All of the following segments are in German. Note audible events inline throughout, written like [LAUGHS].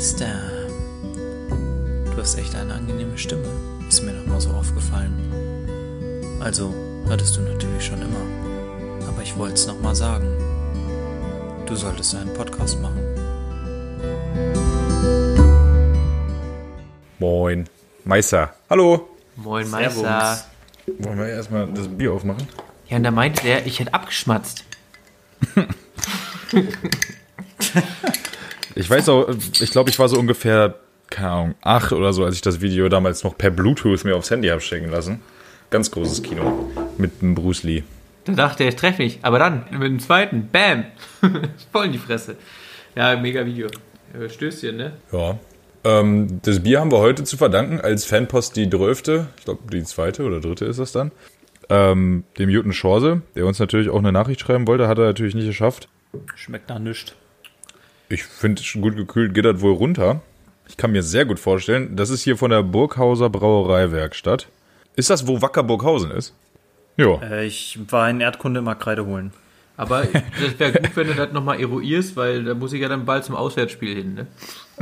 Meister. Du hast echt eine angenehme Stimme. Ist mir noch mal so aufgefallen. Also, hattest du natürlich schon immer. Aber ich wollte es noch mal sagen. Du solltest einen Podcast machen. Moin. Meister. Hallo. Moin Meister. Wollen wir erstmal das Bier aufmachen? Ja, und da meinte der, ich hätte abgeschmatzt. [LAUGHS] Ich weiß auch, ich glaube, ich war so ungefähr, keine Ahnung, acht oder so, als ich das Video damals noch per Bluetooth mir aufs Handy habe schicken lassen. Ganz großes Kino mit dem Bruce Lee. Da dachte er, ich treffe mich. Aber dann, mit dem zweiten, bam, [LAUGHS] voll in die Fresse. Ja, mega Video. Stößchen, ne? Ja. Ähm, das Bier haben wir heute zu verdanken als Fanpost die Drölfte, ich glaube die zweite oder dritte ist das dann, ähm, dem Juten Schorse, der uns natürlich auch eine Nachricht schreiben wollte, hat er natürlich nicht geschafft. Schmeckt nach nichts. Ich finde, gut gekühlt geht das wohl runter. Ich kann mir sehr gut vorstellen, das ist hier von der Burghauser Brauereiwerkstatt. Ist das, wo Wacker Burghausen ist? Ja. Äh, ich war in Erdkunde immer Kreide holen. Aber [LAUGHS] das wäre gut, wenn du das nochmal eruierst, weil da muss ich ja dann bald zum Auswärtsspiel hin, ne?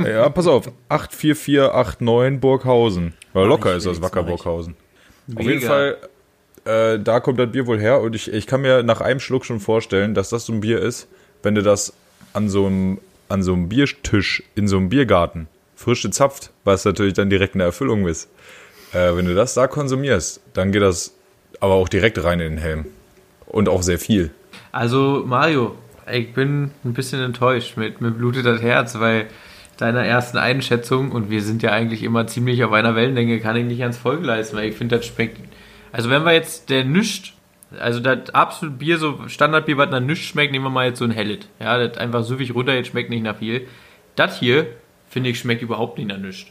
Ja, pass auf. 84489 Burghausen. Weil locker ist das Wacker Burghausen. Auf jeden Fall, äh, da kommt das Bier wohl her und ich, ich kann mir nach einem Schluck schon vorstellen, dass das so ein Bier ist, wenn du das an so einem, an so einem Biertisch in so einem Biergarten frisch gezapft, was natürlich dann direkt eine Erfüllung ist. Äh, wenn du das da konsumierst, dann geht das aber auch direkt rein in den Helm. Und auch sehr viel. Also, Mario, ich bin ein bisschen enttäuscht mit, mit blutet das Herz, weil deiner ersten Einschätzung, und wir sind ja eigentlich immer ziemlich auf einer Wellenlänge, kann ich nicht ans Folge leisten, weil ich finde, das schmeckt. Also, wenn wir jetzt der Nischt, also das absolute Bier, so Standardbier, was nach nichts schmeckt, nehmen wir mal jetzt so ein Hellet. Ja, das einfach süffig runter, jetzt schmeckt nicht nach viel. Das hier, finde ich, schmeckt überhaupt nicht nach nichts.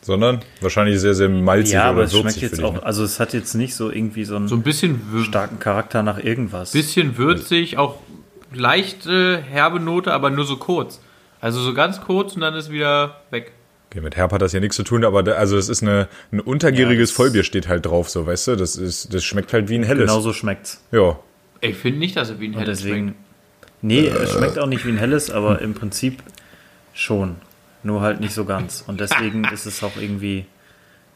Sondern wahrscheinlich sehr, sehr malzig Ja, aber oder es schmeckt würzig jetzt für dich. auch, ne? also es hat jetzt nicht so irgendwie so einen So ein bisschen, starken Charakter nach irgendwas. bisschen würzig, auch leicht äh, herbe Note, aber nur so kurz. Also so ganz kurz und dann ist wieder weg. Okay, mit Herb hat das ja nichts zu tun, aber da, also es ist eine, ein untergieriges Ja, das- Vollbier steht halt drauf, so, weißt du? Das ist, das schmeckt halt wie ein helles. Genau so schmeckt's. Ja. Ich finde nicht, dass er wie ein helles deswegen. schmeckt. Nee, es schmeckt auch nicht wie ein helles, aber im Prinzip schon. Nur halt nicht so ganz. Und deswegen [LAUGHS] ist es auch irgendwie,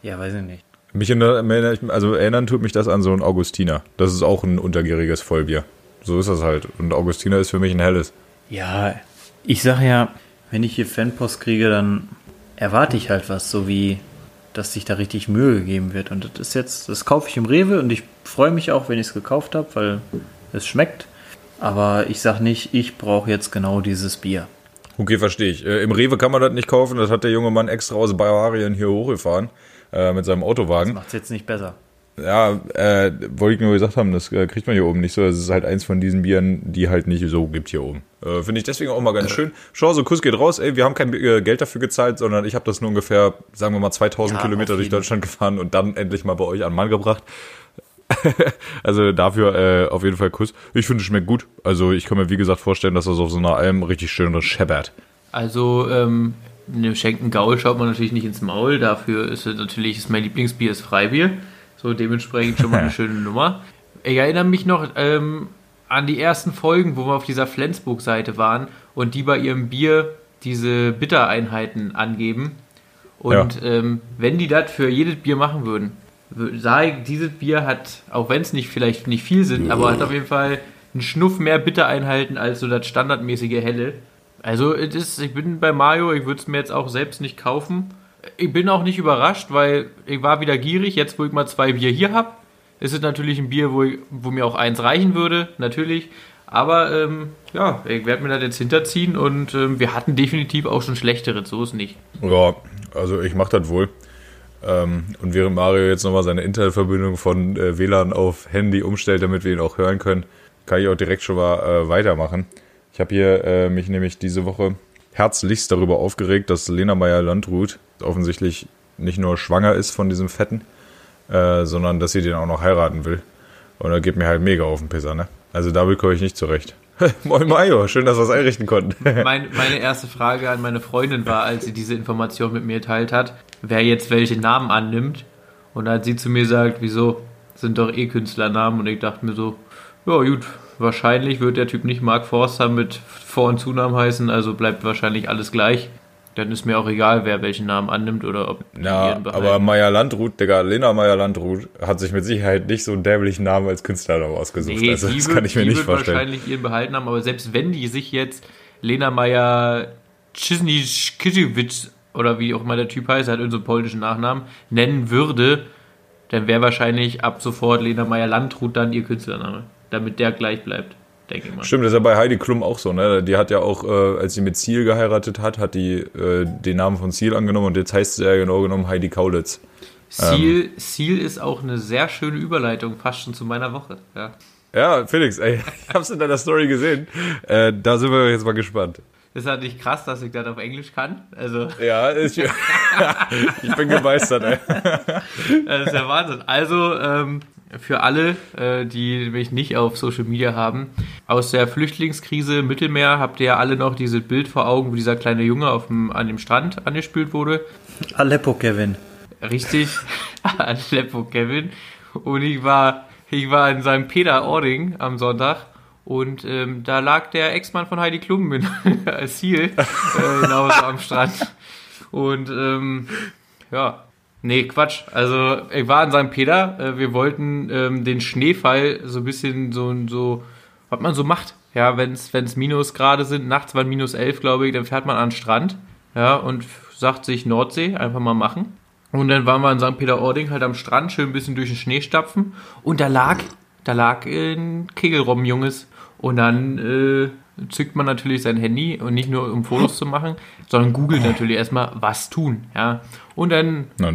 ja, weiß ich nicht. Mich erinnert, also erinnern tut mich das an so ein Augustiner. Das ist auch ein untergieriges Vollbier. So ist das halt. Und Augustiner ist für mich ein helles. Ja, ich sag ja, wenn ich hier Fanpost kriege, dann erwarte ich halt was, so wie, dass sich da richtig Mühe gegeben wird. Und das ist jetzt, das kaufe ich im Rewe und ich freue mich auch, wenn ich es gekauft habe, weil es schmeckt. Aber ich sag nicht, ich brauche jetzt genau dieses Bier. Okay, verstehe ich. Äh, Im Rewe kann man das nicht kaufen. Das hat der junge Mann extra aus Bavaria hier hochgefahren. Äh, mit seinem Autowagen. Macht's jetzt nicht besser. Ja, äh, wollte ich nur gesagt haben, das äh, kriegt man hier oben nicht so. Es ist halt eins von diesen Bieren, die halt nicht so gibt hier oben. Äh, Finde ich deswegen auch mal ganz schön. Schau, so Kuss geht raus. Ey, wir haben kein äh, Geld dafür gezahlt, sondern ich habe das nur ungefähr, sagen wir mal, 2000 Ja, Kilometer durch. Deutschland gefahren und dann endlich mal bei euch an den Mann gebracht. [LAUGHS] also dafür äh, auf jeden Fall Kuss. Ich finde, es schmeckt gut. Also ich kann mir, wie gesagt, vorstellen, dass das auf so einer Alm richtig schön scheppert. Also, ähm, einem Schenken Gaul schaut man natürlich nicht ins Maul. Dafür ist es natürlich, ist mein Lieblingsbier ist Freibier. So dementsprechend schon mal eine [LAUGHS] schöne Nummer. Ich erinnere mich noch ähm, an die ersten Folgen, wo wir auf dieser Flensburg-Seite waren und die bei ihrem Bier diese Bittereinheiten angeben. Und ähm, wenn die das für jedes Bier machen würden, wür- sage ich, dieses Bier hat, auch wenn es nicht vielleicht nicht viel sind, aber hat auf jeden Fall einen Schnuff mehr Bittereinheiten als so das standardmäßige Helle. Also es ist, ich bin bei Mario, ich würde es mir jetzt auch selbst nicht kaufen. Ich bin auch nicht überrascht, weil ich war wieder gierig. Jetzt, wo ich mal zwei Bier hier habe, ist es natürlich ein Bier, wo, ich, wo mir auch eins reichen würde, natürlich. Aber ähm, ja, ich werde mir das jetzt hinterziehen und ähm, wir hatten definitiv auch schon schlechtere, so ist nicht. Ja, also ich mache das wohl. Ähm, und während Mario jetzt nochmal seine Internetverbindung von äh, WLAN auf Handy umstellt, damit wir ihn auch hören können, kann ich auch direkt schon mal äh, weitermachen. Ich habe hier äh, mich nämlich diese Woche herzlichst darüber aufgeregt, dass Lena Meyer-Landrut offensichtlich nicht nur schwanger ist von diesem Fetten, äh, sondern dass sie den auch noch heiraten will. Und da geht mir halt mega auf den Pisser, ne? Also damit komme ich nicht zurecht. [LAUGHS] Moin Mario, schön, dass wir es einrichten konnten. [LAUGHS] Mein, meine erste Frage an meine Freundin war, als sie diese Information mit mir geteilt hat, wer jetzt welche Namen annimmt. Und hat sie zu mir gesagt, wieso sind doch eh Künstlernamen. Und ich dachte mir so, ja gut, wahrscheinlich wird der Typ nicht Mark Forster mit Vor- und Zunamen heißen, also bleibt wahrscheinlich alles gleich. Dann ist mir auch egal, wer welchen Namen annimmt oder ob die Ja, aber Maya Landrut, Digga, Lena Maya Landrut hat sich mit Sicherheit nicht so einen dämlichen Namen als Künstlernamen ausgesucht. Nee, also die das wird, kann ich mir die nicht wird vorstellen. wahrscheinlich ihren behalten haben, aber selbst wenn die sich jetzt Lena Meyer Cisny-Kiziewicz oder wie auch immer der Typ heißt, hat irgendeinen so polnischen Nachnamen, nennen würde, dann wäre wahrscheinlich ab sofort Lena Meyer Landrut dann ihr Künstlername, damit der gleich bleibt, denke ich mal. Stimmt, das ist ja bei Heidi Klum auch so, ne? Die hat ja auch, äh, als sie mit Ziel geheiratet hat, hat die äh, den Namen von Ziel angenommen und jetzt heißt sie ja genau genommen Heidi Kaulitz. Seal, Seal ist auch eine sehr schöne Überleitung, fast schon zu meiner Woche. Ja. Ja, Felix, ey, ich [LAUGHS] hab's in deiner Story gesehen. Äh, da sind wir jetzt mal gespannt. Ist halt nicht krass, dass ich das auf Englisch kann. Also, [LAUGHS] Ja, ich, [LAUGHS] ich bin gemeistert, ey. das ist ja Wahnsinn. Also, ähm, für alle, äh, die mich nicht auf Social Media haben, aus der Flüchtlingskrise im Mittelmeer habt ihr ja alle noch dieses Bild vor Augen, wo dieser kleine Junge auf dem, an dem Strand angespült wurde. Aleppo, Kevin. Richtig, [LAUGHS] Aleppo Kevin. Und ich war, ich war in seinem Peter Ording am Sonntag und ähm, da lag der Ex-Mann von Heidi Klum in, [LAUGHS] als Ziel äh, hinaus am Strand. Und ähm, ja, nee, Quatsch. Also ich war in seinem Peter. Äh, wir wollten ähm, den Schneefall so ein bisschen so, so was man so macht. Ja, wenn es Minusgrade sind, nachts waren minus 11, glaube ich, dann fährt man an den Strand. Ja, und sagt sich Nordsee, einfach mal machen. Und dann waren wir in St. Peter-Ording halt am Strand, schön ein bisschen durch den Schnee stapfen. Und da lag, da lag ein Kegelrobbenjunges. Und dann äh, zückt man natürlich sein Handy und nicht nur um Fotos zu machen, sondern googelt natürlich erstmal, was tun. Ja. Und dann Na,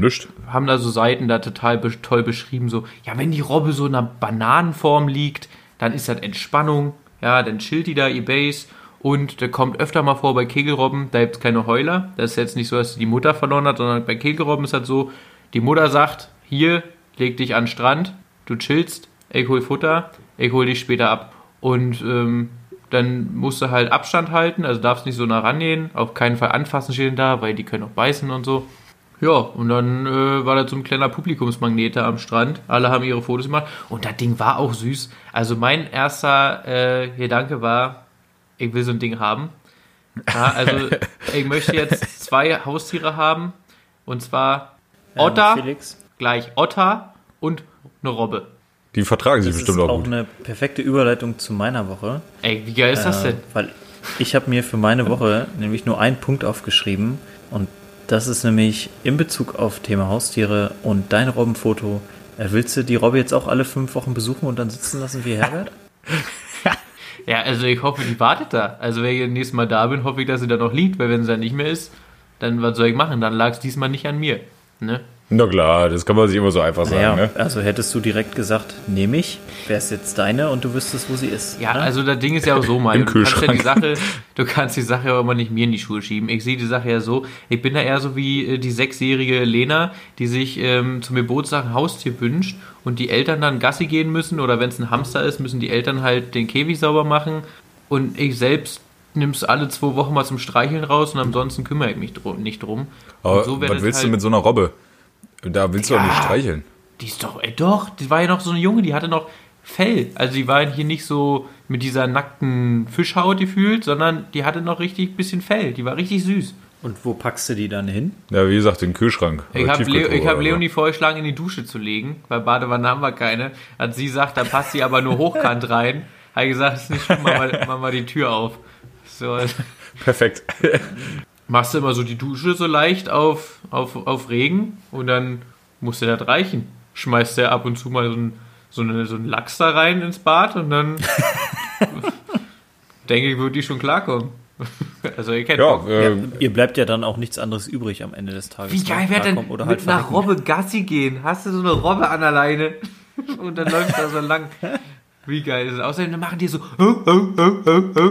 haben da so Seiten da total be toll beschrieben, so, ja, wenn die Robbe so in einer Bananenform liegt, dann ist das Entspannung, ja, dann chillt die da ihr Base und der kommt öfter mal vor bei Kegelrobben, da gibt es keine Heuler, das ist jetzt nicht so, dass die Mutter verloren hat, sondern bei Kegelrobben ist das so, die Mutter sagt, hier, leg dich an den Strand, du chillst, ich hol Futter, ich hol dich später ab und ähm, dann musst du halt Abstand halten, also darfst nicht so nah rangehen, auf keinen Fall anfassen stehen da, weil die können auch beißen und so. Ja, und dann äh, war da so ein kleiner Publikumsmagnet da am Strand. Alle haben ihre Fotos gemacht. Und das Ding war auch süß. Also mein erster äh, Gedanke war, ich will so ein Ding haben. Ja, also [LAUGHS] ich möchte jetzt zwei Haustiere haben. Und zwar Otter, Ähm, Felix. gleich Otter und eine Robbe. Die vertragen sich Das bestimmt ist auch auch gut. eine perfekte Überleitung zu meiner Woche. Ey, wie geil ist das Äh, denn? Weil ich habe mir für meine Woche [LAUGHS] nämlich nur einen Punkt aufgeschrieben und das ist nämlich in Bezug auf Thema Haustiere und dein Robbenfoto. Äh, willst du die Robbe jetzt auch alle fünf Wochen besuchen und dann sitzen lassen wie Herbert? [LAUGHS] Ja, also ich hoffe, die wartet da. Also wenn ich das nächste Mal da bin, hoffe ich, dass sie da noch liegt, weil wenn sie da nicht mehr ist, dann was soll ich machen? Dann lag es diesmal nicht an mir. Ne? Na klar, das kann man sich immer so einfach sagen, Naja, ne? also hättest du direkt gesagt, nehme ich, wäre es jetzt deine und du wüsstest, wo sie ist. Ja, ne? also das Ding ist ja auch so, Mario. Du kannst ja die Kühlschrank. Sache, du kannst die Sache ja immer nicht mir in die Schuhe schieben. Ich sehe die Sache ja so, ich bin da eher so wie äh, die sechsjährige Lena, die sich ähm, zum Geburtstag ein Haustier wünscht und die Eltern dann Gassi gehen müssen oder wenn es ein Hamster ist, müssen die Eltern halt den Käfig sauber machen und ich selbst nimm's alle zwei Wochen mal zum Streicheln raus und ansonsten kümmere ich mich drum, nicht drum. Aber und so was willst du halt- mit so einer Robbe? Da willst du doch nicht Ja. streicheln. Die ist doch, ey, doch, die war ja noch so eine Junge, die hatte noch Fell. Also die war hier nicht so mit dieser nackten Fischhaut gefühlt, sondern die hatte noch richtig bisschen Fell. Die war richtig süß. Und wo packst du die dann hin? Ja, wie gesagt, den Kühlschrank. Ich habe ich hab. Leonie vorgeschlagen, in die Dusche zu legen, weil Badewanne haben wir keine. Hat sie sagt, da passt sie aber nur [LAUGHS] hochkant rein. Habe ich gesagt, ist nicht schlimm, mach mal, mach mal die Tür auf. So, Perfekt. [LAUGHS] machst du immer so die Dusche so leicht auf, auf, auf Regen und dann muss dir das reichen. Schmeißt der ab und zu mal so ein, so, eine, so einen Lachs da rein ins Bad und dann [LAUGHS] denke ich, würde die schon klarkommen. [LAUGHS] Also ihr kennt ja, äh, Ihr bleibt ja dann auch nichts anderes übrig am Ende des Tages. Wie ne? geil wäre denn oder halt verrecken. Robbe Gassi gehen? Hast du so eine Robbe an der Leine [LAUGHS] und dann läuft da so lang. Wie geil ist es? Außerdem dann machen die so oh, oh, oh, oh, oh.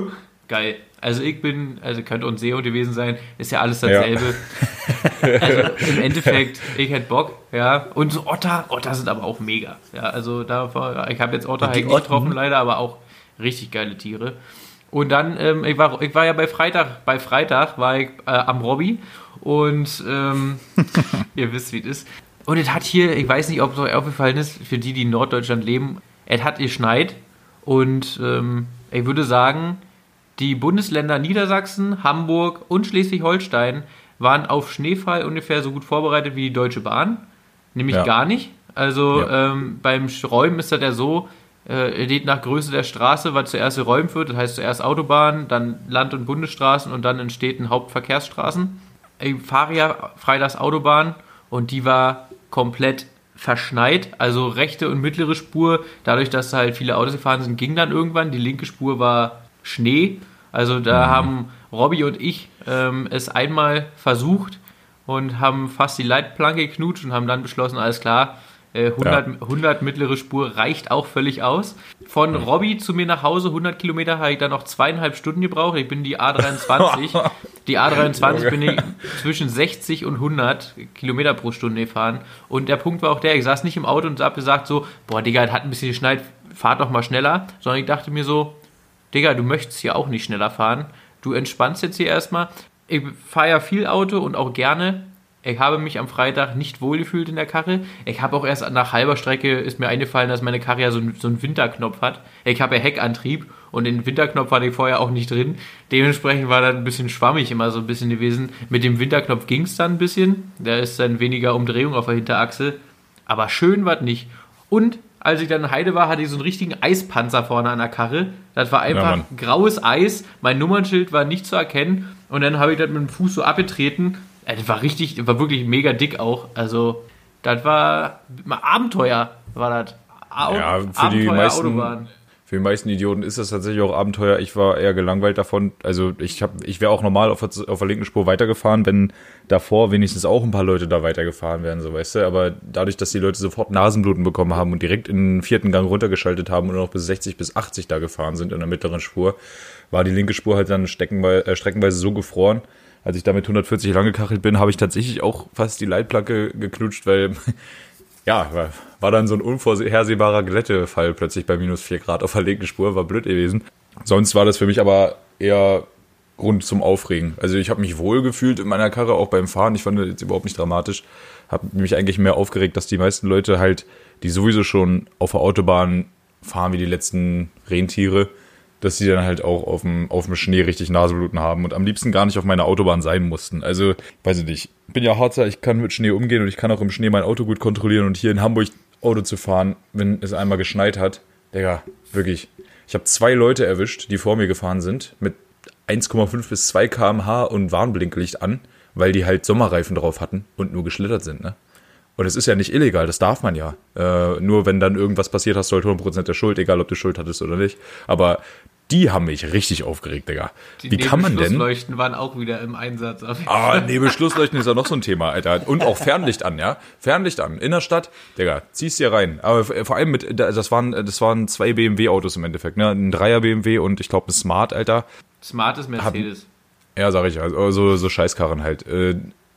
geil. Also ich bin, also könnte uns SEO gewesen sein, ist ja alles dasselbe. [LAUGHS] Also im Endeffekt, ich hätte Bock, ja. Und so Otter, Otter sind aber auch mega. Ja, also da war, ich habe jetzt Otter halt nicht getroffen leider, aber auch richtig geile Tiere. Und dann, ähm, ich, war, ich war ja bei Freitag, bei Freitag war ich äh, am Robby und ähm, [LAUGHS] ihr wisst, wie es ist. Und es hat hier, ich weiß nicht, ob es euch aufgefallen ist, für die, die in Norddeutschland leben, es hat geschneit und ähm, ich würde sagen, die Bundesländer Niedersachsen, Hamburg und Schleswig-Holstein waren auf Schneefall ungefähr so gut vorbereitet wie die Deutsche Bahn. Nämlich Ja. gar nicht. Also Ja. ähm, beim Räumen ist das ja so, äh, geht nach Größe der Straße, was zuerst geräumt wird. Das heißt zuerst Autobahn, dann Land- und Bundesstraßen und dann in Städten Hauptverkehrsstraßen. Ich fahre ja freitags Autobahn und die war komplett verschneit. Also rechte und mittlere Spur, dadurch, dass da halt viele Autos gefahren sind, ging dann irgendwann. Die linke Spur war Schnee. Also da haben Robby und ich ähm, es einmal versucht und haben fast die Leitplanke geknutscht und haben dann beschlossen, alles klar, äh, 100, 100 mittlere Spur reicht auch völlig aus. Von Robby zu mir nach Hause, 100 Kilometer, habe ich dann noch zweieinhalb Stunden gebraucht. Ich bin die A23. [LAUGHS] die A23 bin ich zwischen 60 und 100 Kilometer pro Stunde gefahren. Und der Punkt war auch der, ich saß nicht im Auto und habe gesagt so, boah, Digga, hat ein bisschen geschneit, fahrt doch mal schneller. Sondern ich dachte mir so, Digga, du möchtest hier auch nicht schneller fahren. Du entspannst jetzt hier erstmal. Ich fahre ja viel Auto und auch gerne. Ich habe mich am Freitag nicht wohlgefühlt in der Karre. Ich habe auch erst nach halber Strecke ist mir eingefallen, dass meine Karre ja so, einen- so einen Winterknopf hat. Ich habe ja Heckantrieb und den Winterknopf hatte ich vorher auch nicht drin. Dementsprechend war das ein bisschen schwammig immer so ein bisschen gewesen. Mit dem Winterknopf ging es dann ein bisschen. Da ist dann weniger Umdrehung auf der Hinterachse. Aber schön war es nicht. Und als ich dann in Heide war, hatte ich so einen richtigen Eispanzer vorne an der Karre. Das war einfach Mann. graues Eis. Mein Nummernschild war nicht zu erkennen. Und dann habe ich das mit dem Fuß so abgetreten. Das war richtig, das war wirklich mega dick auch. Also, das war Abenteuer, war das. Au Ja, für die meisten, für die meisten Idioten ist das tatsächlich auch Abenteuer. Ich war eher gelangweilt davon. Also ich habe, ich wäre auch normal auf der, auf der linken Spur weitergefahren, wenn davor wenigstens auch ein paar Leute da weitergefahren wären, so weißt du. Aber dadurch, dass die Leute sofort Nasenbluten bekommen haben und direkt in den vierten Gang runtergeschaltet haben und noch bis 60 bis 80 da gefahren sind in der mittleren Spur, war die linke Spur halt dann äh, streckenweise so gefroren. Als ich damit 140 lang gekachelt bin, habe ich tatsächlich auch fast die Leitplanke geknutscht, weil ja, war, dann so ein unvorhersehbarer Glättefall plötzlich bei minus 4 Grad auf der linken Spur, war blöd gewesen. Sonst war das für mich aber eher Grund zum Aufregen. Also ich habe mich wohl gefühlt in meiner Karre, auch beim Fahren. Ich fand das jetzt überhaupt nicht dramatisch. Habe mich eigentlich mehr aufgeregt, dass die meisten Leute halt, die sowieso schon auf der Autobahn fahren wie die letzten Rentiere, dass die dann halt auch auf dem, auf dem Schnee richtig Nasenbluten haben und am liebsten gar nicht auf meiner Autobahn sein mussten. Also, weiß ich nicht. Ich bin ja Harzer, ich kann mit Schnee umgehen und ich kann auch im Schnee mein Auto gut kontrollieren und hier in Hamburg Auto zu fahren, wenn es einmal geschneit hat. Digga, wirklich. Ich habe zwei Leute erwischt, die vor mir gefahren sind, mit 1,5 bis 2 km/h und Warnblinklicht an, weil die halt Sommerreifen drauf hatten und nur geschlittert sind, ne? Und es ist ja nicht illegal, das darf man ja. Äh, nur wenn dann irgendwas passiert, hast du halt 100% der Schuld, egal ob du Schuld hattest oder nicht. Aber die haben mich richtig aufgeregt, Digga. Die Wie kann man denn? Nebenschlussleuchten waren auch wieder im Einsatz. Ah, Nebelschlussleuchten ist ja noch so ein Thema, Alter. Und auch Fernlicht an, ja? Fernlicht an. In der Stadt, Digga, ziehst dir rein. Aber vor allem mit, das waren, das waren zwei BMW-Autos im Endeffekt, ne? Ein Dreier BMW und ich glaube ein Smart, Alter. Smartes Mercedes. Ja, sag ich, also so, so Scheißkarren halt.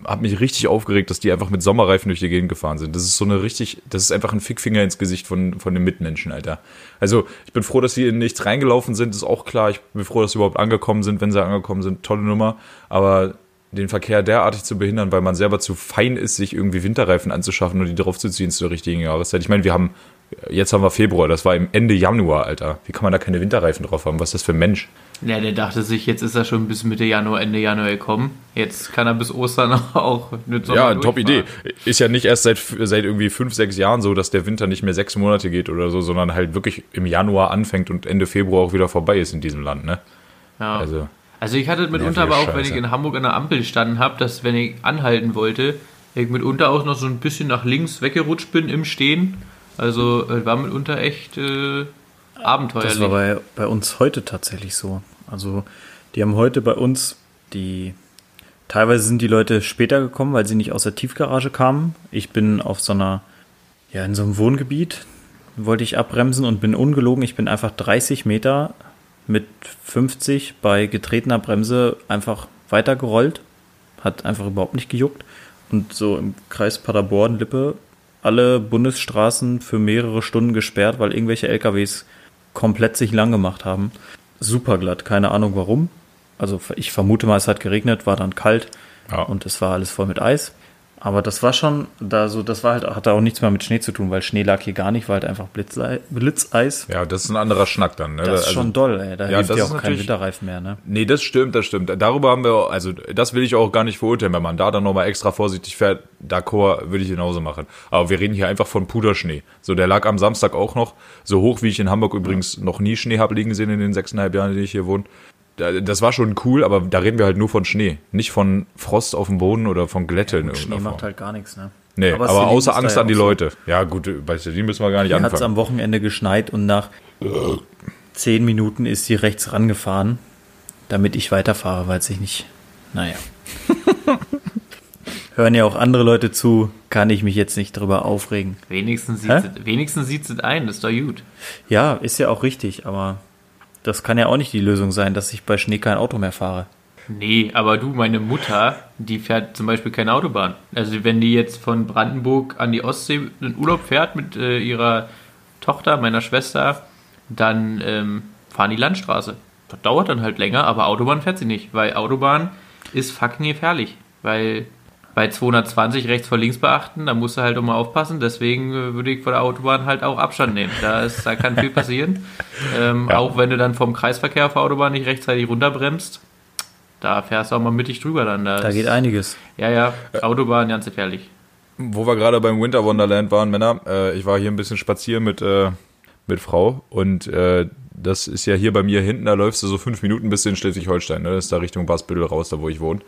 Äh, hab mich richtig aufgeregt, dass die einfach mit Sommerreifen durch die Gegend gefahren sind. Das ist so eine richtig, das ist einfach ein Fickfinger ins Gesicht von, von den Mitmenschen, Alter. Also, ich bin froh, dass sie in nichts reingelaufen sind, ist auch klar. Ich bin froh, dass sie überhaupt angekommen sind, wenn sie angekommen sind. Tolle Nummer. Aber den Verkehr derartig zu behindern, weil man selber zu fein ist, sich irgendwie Winterreifen anzuschaffen und die draufzuziehen zur richtigen Jahreszeit. Ich meine, wir haben, jetzt haben wir Februar, das war im Ende Januar, Alter. Wie kann man da keine Winterreifen drauf haben? Was ist das für ein Mensch? Ja, der dachte sich, jetzt ist er schon bis Mitte Januar, Ende Januar gekommen. Jetzt kann er bis Ostern [LAUGHS] auch mit Sommer Ja, top Idee. Ist ja nicht erst seit, seit irgendwie fünf, sechs Jahren so, dass der Winter nicht mehr sechs Monate geht oder so, sondern halt wirklich im Januar anfängt und Ende Februar auch wieder vorbei ist in diesem Land, ne? Ja. Also, Also ich hatte mitunter aber auch, wenn ich Scheiße. in Hamburg an der Ampel gestanden habe, dass wenn ich anhalten wollte, ich mitunter auch noch so ein bisschen nach links weggerutscht bin im Stehen. Also äh, war mitunter echt äh, abenteuerlich. Das war bei, bei uns heute tatsächlich so. Also, die haben heute bei uns die. Teilweise sind die Leute später gekommen, weil sie nicht aus der Tiefgarage kamen. Ich bin auf so einer, ja, in so einem Wohngebiet, wollte ich abbremsen und bin ungelogen. Ich bin einfach 30 Meter mit 50 bei getretener Bremse einfach weitergerollt. Hat einfach überhaupt nicht gejuckt. Und so im Kreis Paderborn-Lippe alle Bundesstraßen für mehrere Stunden gesperrt, weil irgendwelche LKWs komplett sich lang gemacht haben. Super glatt, keine Ahnung warum. Also ich vermute mal, es hat geregnet, war dann kalt Ja. und es war alles voll mit Eis. Aber das war schon, da so, das war halt, hatte auch nichts mehr mit Schnee zu tun, weil Schnee lag hier gar nicht, war halt einfach Blitzei Blitzeis. Ja, das ist ein anderer Schnack dann. Ne? Das ist Also- schon doll, ey. Da Ja, hilft ja auch kein Winterreifen mehr, ne? Nee, das stimmt, das stimmt. Darüber haben wir, also das will ich auch gar nicht verurteilen. Wenn man da dann nochmal extra vorsichtig fährt, d'accord, würde ich genauso machen. Aber wir reden hier einfach von Puderschnee. So, der lag am Samstag auch noch, so hoch wie ich in Hamburg übrigens noch nie Schnee habe liegen sehen in den sechseinhalb Jahren, die ich hier wohne. Da- Das war schon cool, aber da reden wir halt nur von Schnee. Nicht von Frost auf dem Boden oder von Glätte in Schnee macht halt gar nichts, ne? Nee, aber, Celine außer Angst ja an die so. Leute. Ja, gut, bei Celine müssen wir gar nicht Hier hat es anfangen. am Wochenende geschneit und nach zehn Minuten ist sie rechts rangefahren, damit ich weiterfahre, weil sich nicht. Naja. [LAUGHS] Hören ja auch andere Leute zu, kann ich mich jetzt nicht drüber aufregen. Wenigstens Hä? sieht, es, wenigstens sieht es ein, das ist doch gut. Ja, ist ja auch richtig, aber das kann ja auch nicht die Lösung sein, dass ich bei Schnee kein Auto mehr fahre. Nee, aber du, meine Mutter, die fährt zum Beispiel keine Autobahn. Also wenn die jetzt von Brandenburg an die Ostsee in Urlaub fährt mit äh, ihrer Tochter, meiner Schwester, dann ähm, fahren die Landstraße. Das dauert dann halt länger, aber Autobahn fährt sie nicht, weil Autobahn ist fucking gefährlich. Weil bei 220 rechts vor links beachten, da musst du halt auch mal aufpassen. Deswegen äh, würde ich vor der Autobahn halt auch Abstand nehmen. Da, ist, da kann viel passieren. [LAUGHS] Ähm, Ja. Auch wenn du dann vom Kreisverkehr auf der Autobahn nicht rechtzeitig runterbremst. Da fährst du auch mal mittig drüber dann. Da, Da ist- geht einiges. Ja, ja, Autobahn ganz gefährlich. Wo wir gerade beim Winter Wonderland waren, Männer, äh, ich war hier ein bisschen spazieren mit, äh, mit Frau und äh, das ist ja hier bei mir hinten, da läufst du so fünf Minuten bis in Schleswig-Holstein, ne? das ist da Richtung Basbüttel raus, da wo ich wohne.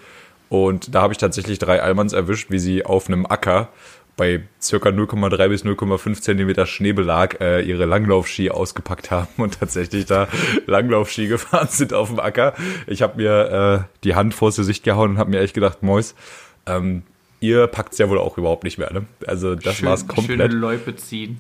Und da habe ich tatsächlich drei Almans erwischt, wie sie auf einem Acker bei circa 0,3 bis 0,5 Zentimeter Schneebelag äh, ihre Langlaufski ausgepackt haben und tatsächlich da Langlaufski [LAUGHS] gefahren sind auf dem Acker. Ich habe mir äh, die Hand vors Gesicht gehauen und habe mir echt gedacht, Mäus, ähm, ihr packt's ja wohl auch überhaupt nicht mehr. Ne? Also das Schön- war's Schöne komplett. Loipe ziehen.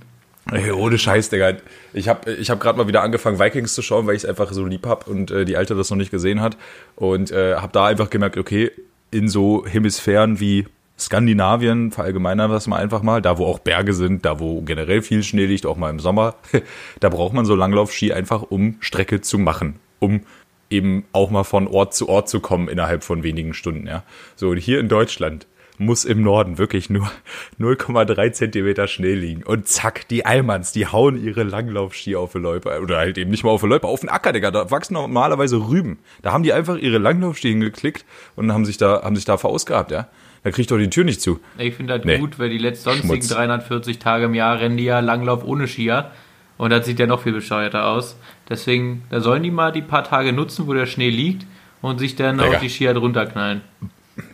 Ey, ohne Scheiß, Digga. Ich habe ich hab gerade mal wieder angefangen, Vikings zu schauen, weil ich es einfach so lieb hab und äh, die Alte das noch nicht gesehen hat. Und äh, habe da einfach gemerkt, okay, in so Hemisphären wie Skandinavien, verallgemeinern wir das mal einfach mal, da wo auch Berge sind, da wo generell viel Schnee liegt, auch mal im Sommer, [LAUGHS] da braucht man so Langlaufski einfach, um Strecke zu machen, um eben auch mal von Ort zu Ort zu kommen innerhalb von wenigen Stunden, ja. So, und hier in Deutschland muss im Norden wirklich nur 0,3 Zentimeter Schnee liegen. Und zack, die Almans, die hauen ihre Langlaufski auf die Loipe. Oder halt eben nicht mal auf die Loipe, auf den Acker, Digga. Da wachsen normalerweise Rüben. Da haben die einfach ihre Langlaufski hingeklickt und haben sich da, haben sich da verausgabt, ja. Da kriegt doch die Tür nicht zu. Ich finde halt Nee. gut, weil die letzten sonstigen Schmutz. 340 Tage im Jahr rennen die ja Langlauf ohne Skier. Und das sieht ja noch viel bescheuerter aus. Deswegen, da sollen die mal die paar Tage nutzen, wo der Schnee liegt und sich dann Digga. auf die Skier drunter knallen.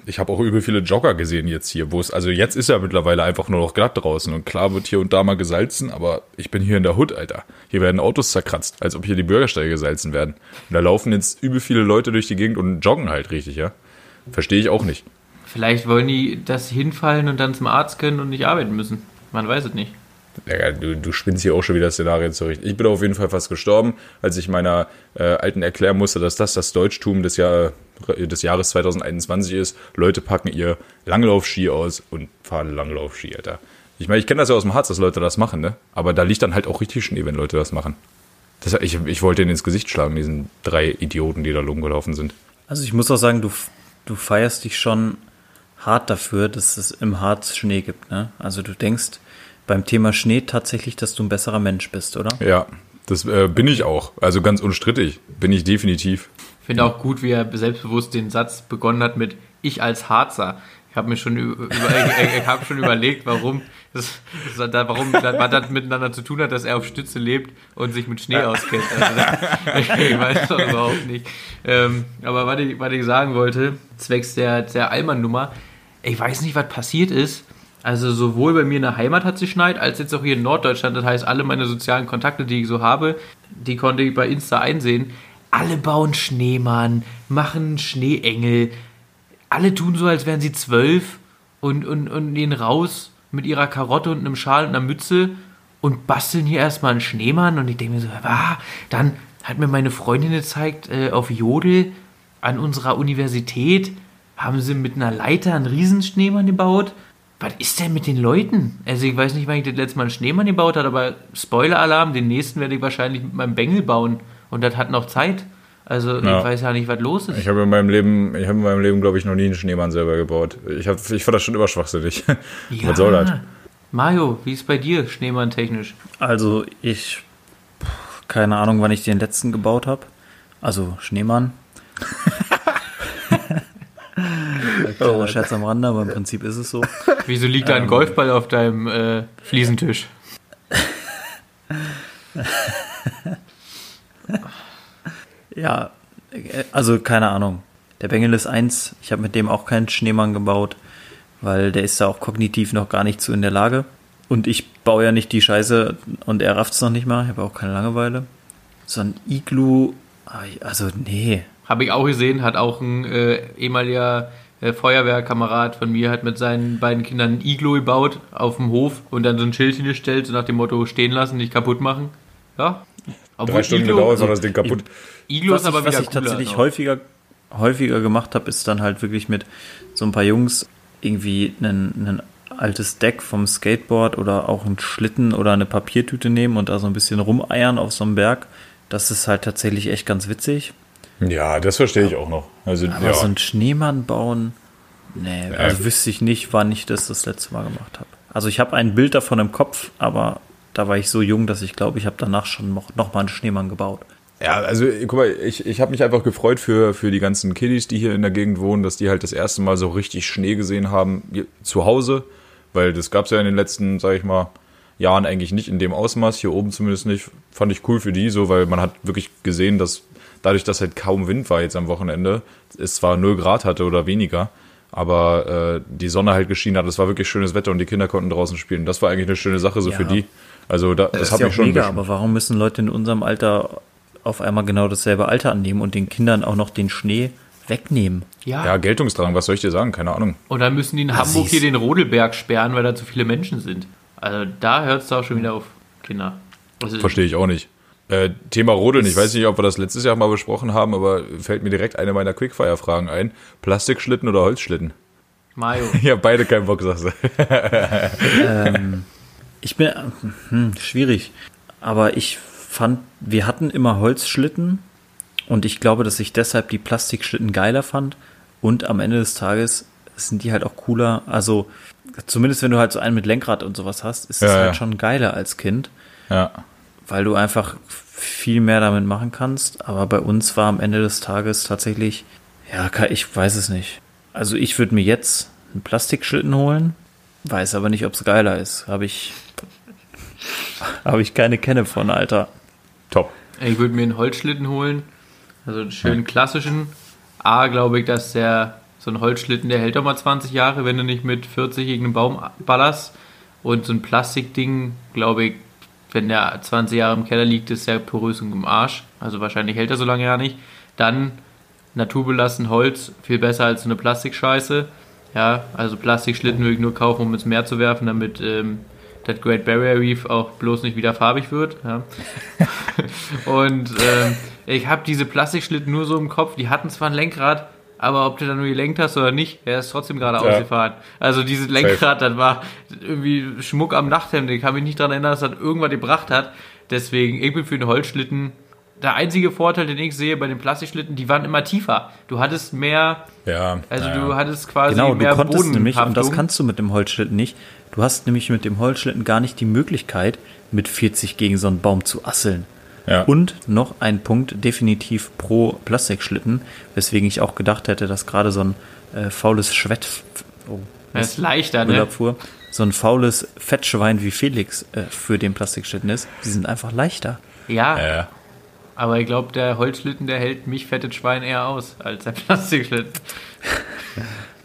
Ich habe auch übel viele Jogger gesehen jetzt hier, wo es, also jetzt ist ja mittlerweile einfach nur noch glatt draußen und klar wird hier und da mal gesalzen, aber ich bin hier in der Hood, Alter. Hier werden Autos zerkratzt, als ob hier die Bürgersteige gesalzen werden. Und da laufen jetzt übel viele Leute durch die Gegend und joggen halt richtig, ja. Verstehe ich auch nicht. Vielleicht wollen die, sie hinfallen und dann zum Arzt können und nicht arbeiten müssen. Man weiß es nicht. Ja, du, du spinnst hier auch schon wieder Szenarien zurecht. Ich bin auf jeden Fall fast gestorben, als ich meiner äh, Alten erklären musste, dass das das Deutschtum des, Jahr, des Jahres 2021 ist. Leute packen ihr Langlaufski aus und fahren Langlaufski, Alter. Ich meine, ich kenne das ja aus dem Harz, dass Leute das machen, ne? Aber da liegt dann halt auch richtig Schnee, wenn Leute das machen. Das, ich, ich wollte ihnen ins Gesicht schlagen, diesen drei Idioten, die da rumgelaufen sind. Also ich muss auch sagen, du, du feierst dich schon hart dafür, dass es im Harz Schnee gibt, ne? Also du denkst beim Thema Schnee tatsächlich, dass du ein besserer Mensch bist, oder? Ja, das äh, bin ich auch. Also ganz unstrittig. Bin ich definitiv. Ich finde auch gut, wie er selbstbewusst den Satz begonnen hat mit Ich als Harzer. Ich habe mir schon, über, über, ich, ich hab schon überlegt, warum das, das, da- warum das, was das miteinander zu tun hat, dass er auf Stütze lebt und sich mit Schnee auskennt. Also, [LAUGHS] ich weiß doch überhaupt nicht. Ähm, aber was ich, was ich sagen wollte, zwecks der, der Allmann-Nummer, ich weiß nicht, was passiert ist. Also sowohl bei mir in der Heimat hat es geschneit, als jetzt auch hier in Norddeutschland. Das heißt, alle meine sozialen Kontakte, die ich so habe, die konnte ich bei Insta einsehen. Alle bauen Schneemann, machen Schneeengel. Alle tun so, als wären sie zwölf und, und, und gehen raus mit ihrer Karotte und einem Schal und einer Mütze und basteln hier erstmal einen Schneemann. Und ich denke mir so, ah, dann hat mir meine Freundin gezeigt, äh, auf Jodel an unserer Universität haben sie mit einer Leiter einen Riesenschneemann gebaut. Was ist denn mit den Leuten? Also ich weiß nicht, wann ich das letzte Mal einen Schneemann gebaut habe, aber Spoiler-Alarm, den nächsten werde ich wahrscheinlich mit meinem Bengel bauen. Und das hat noch Zeit. Also Ja. ich weiß ja nicht, was los ist. Ich habe in meinem Leben, ich habe in meinem Leben, glaube ich, noch nie einen Schneemann selber gebaut. Ich, hab, ich fand das schon immer schwachsinnig. [LAUGHS] Was soll das? Mario, wie ist bei dir Schneemann technisch? Also ich, keine Ahnung, wann ich den letzten gebaut habe. Also Schneemann. Kleiner Scherz am Rande, aber im Prinzip ist es so. [LAUGHS] Wieso liegt da Ähm. ein Golfball auf deinem äh, Fliesentisch? [LAUGHS] Ja, also keine Ahnung. Der Bengel ist eins. Ich habe mit dem auch keinen Schneemann gebaut, weil der ist da auch kognitiv noch gar nicht so in der Lage. Und ich baue ja nicht die Scheiße und er rafft es noch nicht mal. Ich habe auch keine Langeweile. So ein Iglu, also nee. Habe ich auch gesehen, hat auch ein äh, ehemaliger äh, Feuerwehrkamerad von mir, hat mit seinen beiden Kindern ein Iglo gebaut auf dem Hof und dann so ein Schild hingestellt, so nach dem Motto stehen lassen, nicht kaputt machen. Ja. Obwohl Drei Stunden Iglo- gedauert, war das Ding kaputt. Iglo Was ist aber ich, wieder was ich tatsächlich noch. häufiger, häufiger gemacht habe, ist dann halt wirklich mit so ein paar Jungs irgendwie ein, ein altes Deck vom Skateboard oder auch einen Schlitten oder eine Papiertüte nehmen und da so ein bisschen rumeiern auf so einem Berg. Das ist halt tatsächlich echt ganz witzig. Ja, das verstehe ich auch noch. Also, Aber ja. so einen Schneemann bauen, nee, also wüsste ich nicht, wann ich das das letzte Mal gemacht habe. Also ich habe ein Bild davon im Kopf, aber da war ich so jung, dass ich glaube, ich habe danach schon noch, noch mal einen Schneemann gebaut. Ja, also guck mal, ich, ich habe mich einfach gefreut für, für die ganzen Kiddies, die hier in der Gegend wohnen, dass die halt das erste Mal so richtig Schnee gesehen haben zu Hause, weil das gab es ja in den letzten, sag ich mal, Jahren eigentlich nicht in dem Ausmaß, hier oben zumindest nicht. Fand ich cool für die so, weil man hat wirklich gesehen, dass dadurch, dass halt kaum Wind war jetzt am Wochenende, es zwar 0 Grad hatte oder weniger, aber äh, die Sonne halt geschienen hat, es war wirklich schönes Wetter und die Kinder konnten draußen spielen. Das war eigentlich eine schöne Sache so Ja. für die. Also da, das, Das, hat ist ja mich auch schon mega, aber warum müssen Leute in unserem Alter auf einmal genau dasselbe Alter annehmen und den Kindern auch noch den Schnee wegnehmen? Ja. Ja, Geltungsdrang, was soll ich dir sagen? Keine Ahnung. Und dann müssen die in Hamburg siehst. hier den Rodelberg sperren, weil da zu viele Menschen sind. Also da hört es auch schon wieder auf, Kinder. Verstehe ich auch nicht. Äh, Thema Rodeln, ich weiß nicht, ob wir das letztes Jahr mal besprochen haben, aber fällt mir direkt eine meiner Quickfire-Fragen ein. Plastikschlitten oder Holzschlitten? Mario. Ja, [LAUGHS] beide keinen Bock, sagst du. Ich bin hm, schwierig, aber ich fand, wir hatten immer Holzschlitten und ich glaube, dass ich deshalb die Plastikschlitten geiler fand und am Ende des Tages sind die halt auch cooler. Also zumindest wenn du halt so einen mit Lenkrad und sowas hast, ist es Ja, halt ja. schon geiler als Kind, Ja. Weil du einfach viel mehr damit machen kannst. Aber bei uns war am Ende des Tages tatsächlich, ja, ich weiß es nicht. Also ich würde mir jetzt einen Plastikschlitten holen, weiß aber nicht, ob es geiler ist. Habe ich, [LAUGHS] habe ich keine Kenne von, Alter. Top. Ich würde mir einen Holzschlitten holen. Also einen schönen klassischen. A, glaube ich, dass der so ein Holzschlitten, der hält doch mal 20 Jahre, wenn du nicht mit 40 gegen einen Baum ballerst. Und so ein Plastikding, glaube ich, wenn der 20 Jahre im Keller liegt, ist der porös und im Arsch. Also wahrscheinlich hält er so lange ja nicht. Dann naturbelassen Holz, viel besser als so eine Plastikscheiße. Ja, also Plastikschlitten würde ich nur kaufen, um ins Meer zu werfen, damit ähm, das Great Barrier Reef auch bloß nicht wieder farbig wird. Ja. [LAUGHS] Und ähm, ich habe diese Plastikschlitten nur so im Kopf, die hatten zwar ein Lenkrad, aber ob du da nur gelenkt hast oder nicht, er ist trotzdem gerade Ja. ausgefahren. Also dieses Lenkrad, das war irgendwie Schmuck am Nachthemd. Ich kann mich nicht daran erinnern, dass das irgendwas gebracht hat. Deswegen, ich bin für den Holzschlitten. Der einzige Vorteil, den ich sehe bei den Plastikschlitten, die waren immer tiefer. Du hattest mehr, Ja. also ja. du hattest quasi Genau, du mehr konntest nämlich, und das kannst du mit dem Holzschlitten nicht, du hast nämlich mit dem Holzschlitten gar nicht die Möglichkeit, mit 40 gegen so einen Baum zu asseln. Ja. Und noch ein Punkt definitiv pro Plastikschlitten, weswegen ich auch gedacht hätte, dass gerade so ein äh, faules Schwett, oh, Das ist leichter, ne? Müllabfuhr, so ein faules Fettschwein wie Felix äh, für den Plastikschlitten ist, die sind einfach leichter. Ja, Ja. aber ich glaube, der Holzschlitten, der hält mich fettet Schwein eher aus als der [LAUGHS] Plastikschlitten.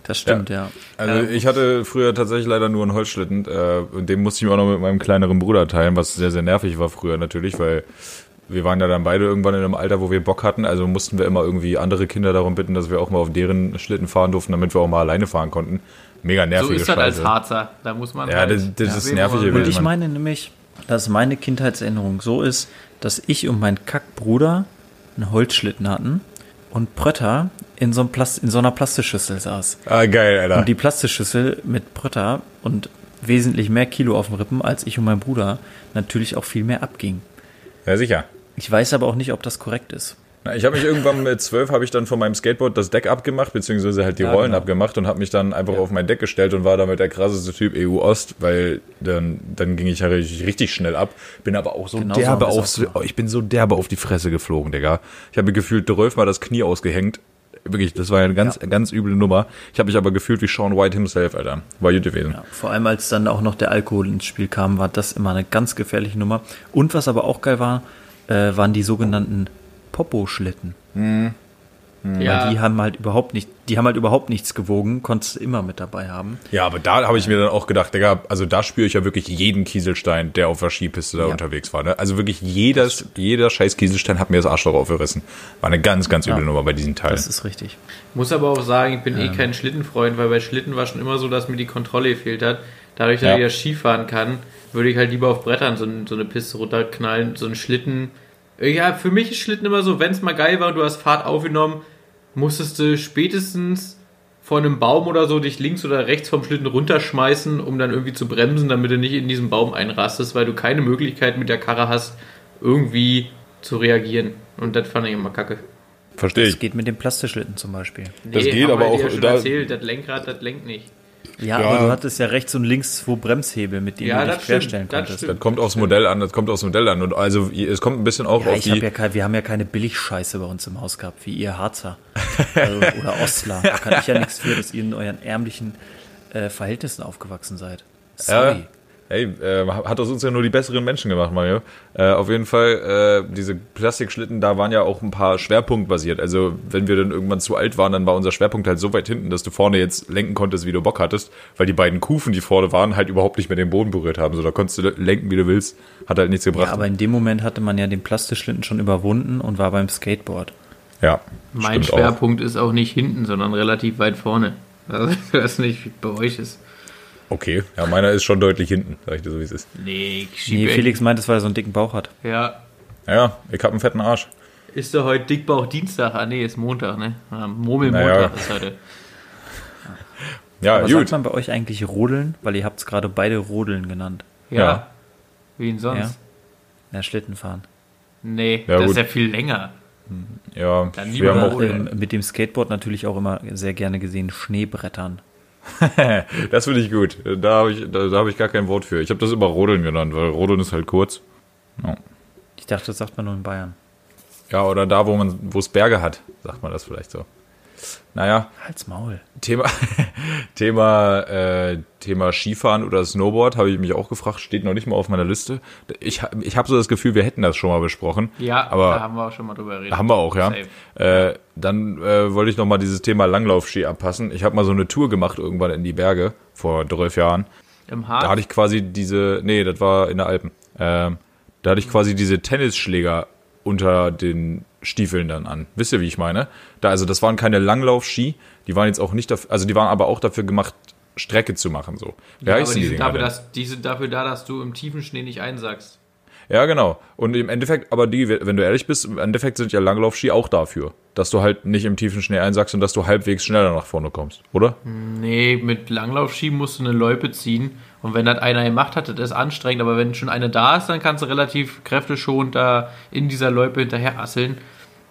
Das stimmt, ja. Also ich hatte früher tatsächlich leider nur einen Holzschlitten äh, und den musste ich mir auch noch mit meinem kleineren Bruder teilen, was sehr, sehr nervig war früher natürlich, weil wir waren ja dann beide irgendwann in einem Alter, wo wir Bock hatten, also mussten wir immer irgendwie andere Kinder darum bitten, dass wir auch mal auf deren Schlitten fahren durften, damit wir auch mal alleine fahren konnten. Mega So nervige ist das als. Harzer. Da muss man Ja, halt das- das ist wem nervig. Und ich meine nämlich, dass meine Kindheitserinnerung so ist, dass ich und mein Kackbruder einen Holzschlitten hatten und Prötter in so, einem Plast in so einer Plastikschüssel saß. Ah, geil, Alter. Und die Plastikschüssel mit Prötter und wesentlich mehr Kilo auf dem Rippen als ich und mein Bruder natürlich auch viel mehr abging. Ja, sicher. Ich weiß aber auch nicht, ob das korrekt ist. Na, ich habe mich irgendwann mit zwölf habe ich dann von meinem Skateboard das Deck abgemacht, beziehungsweise halt die Rollen genau. abgemacht und habe mich dann einfach auf mein Deck gestellt und war damit der krasseste Typ EU Ost, weil dann, dann ging ich ja richtig, richtig schnell ab. Bin aber auch so Genau so derbe wir's aufs, auch gemacht. ich bin so derbe auf die Fresse geflogen, Digga. Ich habe gefühlt mal das Knie ausgehängt. Wirklich, das war ja eine ganz, ganz üble Nummer. Ich habe mich aber gefühlt wie Sean White himself, Alter. War gut gewesen. Ja, vor allem als dann auch noch der Alkohol ins Spiel kam, war das immer eine ganz gefährliche Nummer. Und was aber auch geil war, äh, waren die sogenannten Popo-Schlitten. Ja, Weil die haben halt überhaupt nicht, die haben halt überhaupt nichts gewogen, konntest du immer mit dabei haben. Ja, aber da habe ich mir dann auch gedacht, Digga, also da spüre ich ja wirklich jeden Kieselstein, der auf der Skipiste da Ja. unterwegs war. Ne? Also wirklich jedes, jeder scheiß Kieselstein hat mir das Arschloch aufgerissen. War eine ganz, ganz üble Ja. Nummer bei diesen Teilen. Das ist richtig. muss aber auch sagen, ich bin eh kein Schlittenfreund, weil bei Schlitten war schon immer so, dass mir die Kontrolle gefehlt hat. Dadurch, dass Ja. ich ja Skifahren kann, würde ich halt lieber auf Brettern so, so eine Piste runterknallen, so einen Schlitten. Ja, für mich ist Schlitten immer so, wenn es mal geil war und du hast Fahrt aufgenommen, musstest du spätestens vor einem Baum oder so dich links oder rechts vom Schlitten runterschmeißen, um dann irgendwie zu bremsen, damit du nicht in diesen Baum einrastest, weil du keine Möglichkeit mit der Karre hast, irgendwie zu reagieren. Und das fand ich immer kacke. Verstehe Das ich. geht mit dem Plastikschlitten zum Beispiel. Das geht aber auch Ja schon da- erzählt, das Lenkrad, das lenkt nicht. Ja, Ja. aber du hattest ja rechts und links zwei Bremshebel, mit denen Ja, du dich das stimmt, querstellen das konntest. stimmt. Das kommt aufs Modell an, das kommt aufs Modell an. Und also es kommt ein bisschen auch Ja, auf ich die. hab ja kein, wir haben ja keine Billigscheiße bei uns im Haus gehabt, wie ihr Harzer also, [LAUGHS] oder Ostler. Da kann ich ja nichts für, dass ihr in euren ärmlichen äh, Verhältnissen aufgewachsen seid. Sorry. Hey, äh, hat aus uns ja nur die besseren Menschen gemacht, Mario. Äh, auf jeden Fall, äh, diese Plastikschlitten, da waren ja auch ein paar schwerpunktbasiert. Also, wenn wir dann irgendwann zu alt waren, dann war unser Schwerpunkt halt so weit hinten, dass du vorne jetzt lenken konntest, wie du Bock hattest, weil die beiden Kufen, die vorne waren, halt überhaupt nicht mehr den Boden berührt haben. So, da konntest du lenken, wie du willst. Hat halt nichts gebracht. Ja, aber in dem Moment hatte man ja den Plastikschlitten schon überwunden und war beim Skateboard. ja Mein stimmt auch. Schwerpunkt ist auch nicht hinten, sondern relativ weit vorne. [LAUGHS] Also, ich weiß nicht, wie es bei euch ist. Okay, ja, meiner ist schon deutlich hinten, sag ich dir so, wie es ist. Nee, ich Nee, schiebe Felix meint es, weil er so einen dicken Bauch hat. Ja. Ja, ich hab einen fetten Arsch. Ist doch heute Dickbauch Dienstag? Ah, nee, ist Montag, ne? Ah, Murmelmontag Naja. ist heute. Ja, Aber gut. sagt man bei euch eigentlich Rodeln? Weil ihr habt es gerade beide Rodeln genannt. Ja. Ja. Wie denn sonst? Ja? Ja, Schlittenfahren. Nee, Ja, das gut. ist ja viel länger. Ja, Dann wir lieber haben Oder auch, ähm, mit dem Skateboard natürlich auch immer sehr gerne gesehen, Schneebrettern. [LAUGHS] das finde ich gut. Da habe ich, da, da hab ich gar kein Wort für. Ich habe das immer Rodeln genannt, weil Rodeln ist halt kurz. Ich dachte, das sagt man nur in Bayern. Ja, oder da, wo man, wo es Berge hat, sagt man das vielleicht so. Naja, Halt's Maul. Thema, [LAUGHS] Thema, äh, Thema Skifahren oder Snowboard habe ich mich auch gefragt, steht noch nicht mal auf meiner Liste. Ich, ich habe so das Gefühl, wir hätten das schon mal besprochen. Ja, aber da haben wir auch schon mal drüber geredet. haben wir auch, ja. Äh, dann äh, wollte ich noch mal dieses Thema Langlaufski abpassen. Ich habe mal so eine Tour gemacht irgendwann in die Berge vor 12 Jahren. Im Da Harz? hatte ich quasi diese, nee, das war in der Alpen. Ähm, da hatte ich quasi diese Tennisschläger unter den Stiefeln dann an. Wisst ihr, wie ich meine? Da, also das waren keine Langlaufski, die waren jetzt auch nicht dafür, also die waren aber auch dafür gemacht, Strecke zu machen, so. Wie ja, aber die sind, dafür, dass, die sind dafür da, dass du im tiefen Schnee nicht einsackst. Ja, genau. Und im Endeffekt, aber die, wenn du ehrlich bist, im Endeffekt sind ja Langlaufski auch dafür, dass du halt nicht im tiefen Schnee einsackst und dass du halbwegs schneller nach vorne kommst, oder? Nee, mit Langlaufski musst du eine Loipe ziehen. Und wenn das einer gemacht hat, das ist anstrengend. Aber wenn schon eine da ist, dann kannst du relativ kräfteschonend da in dieser Loipe hinterher asseln.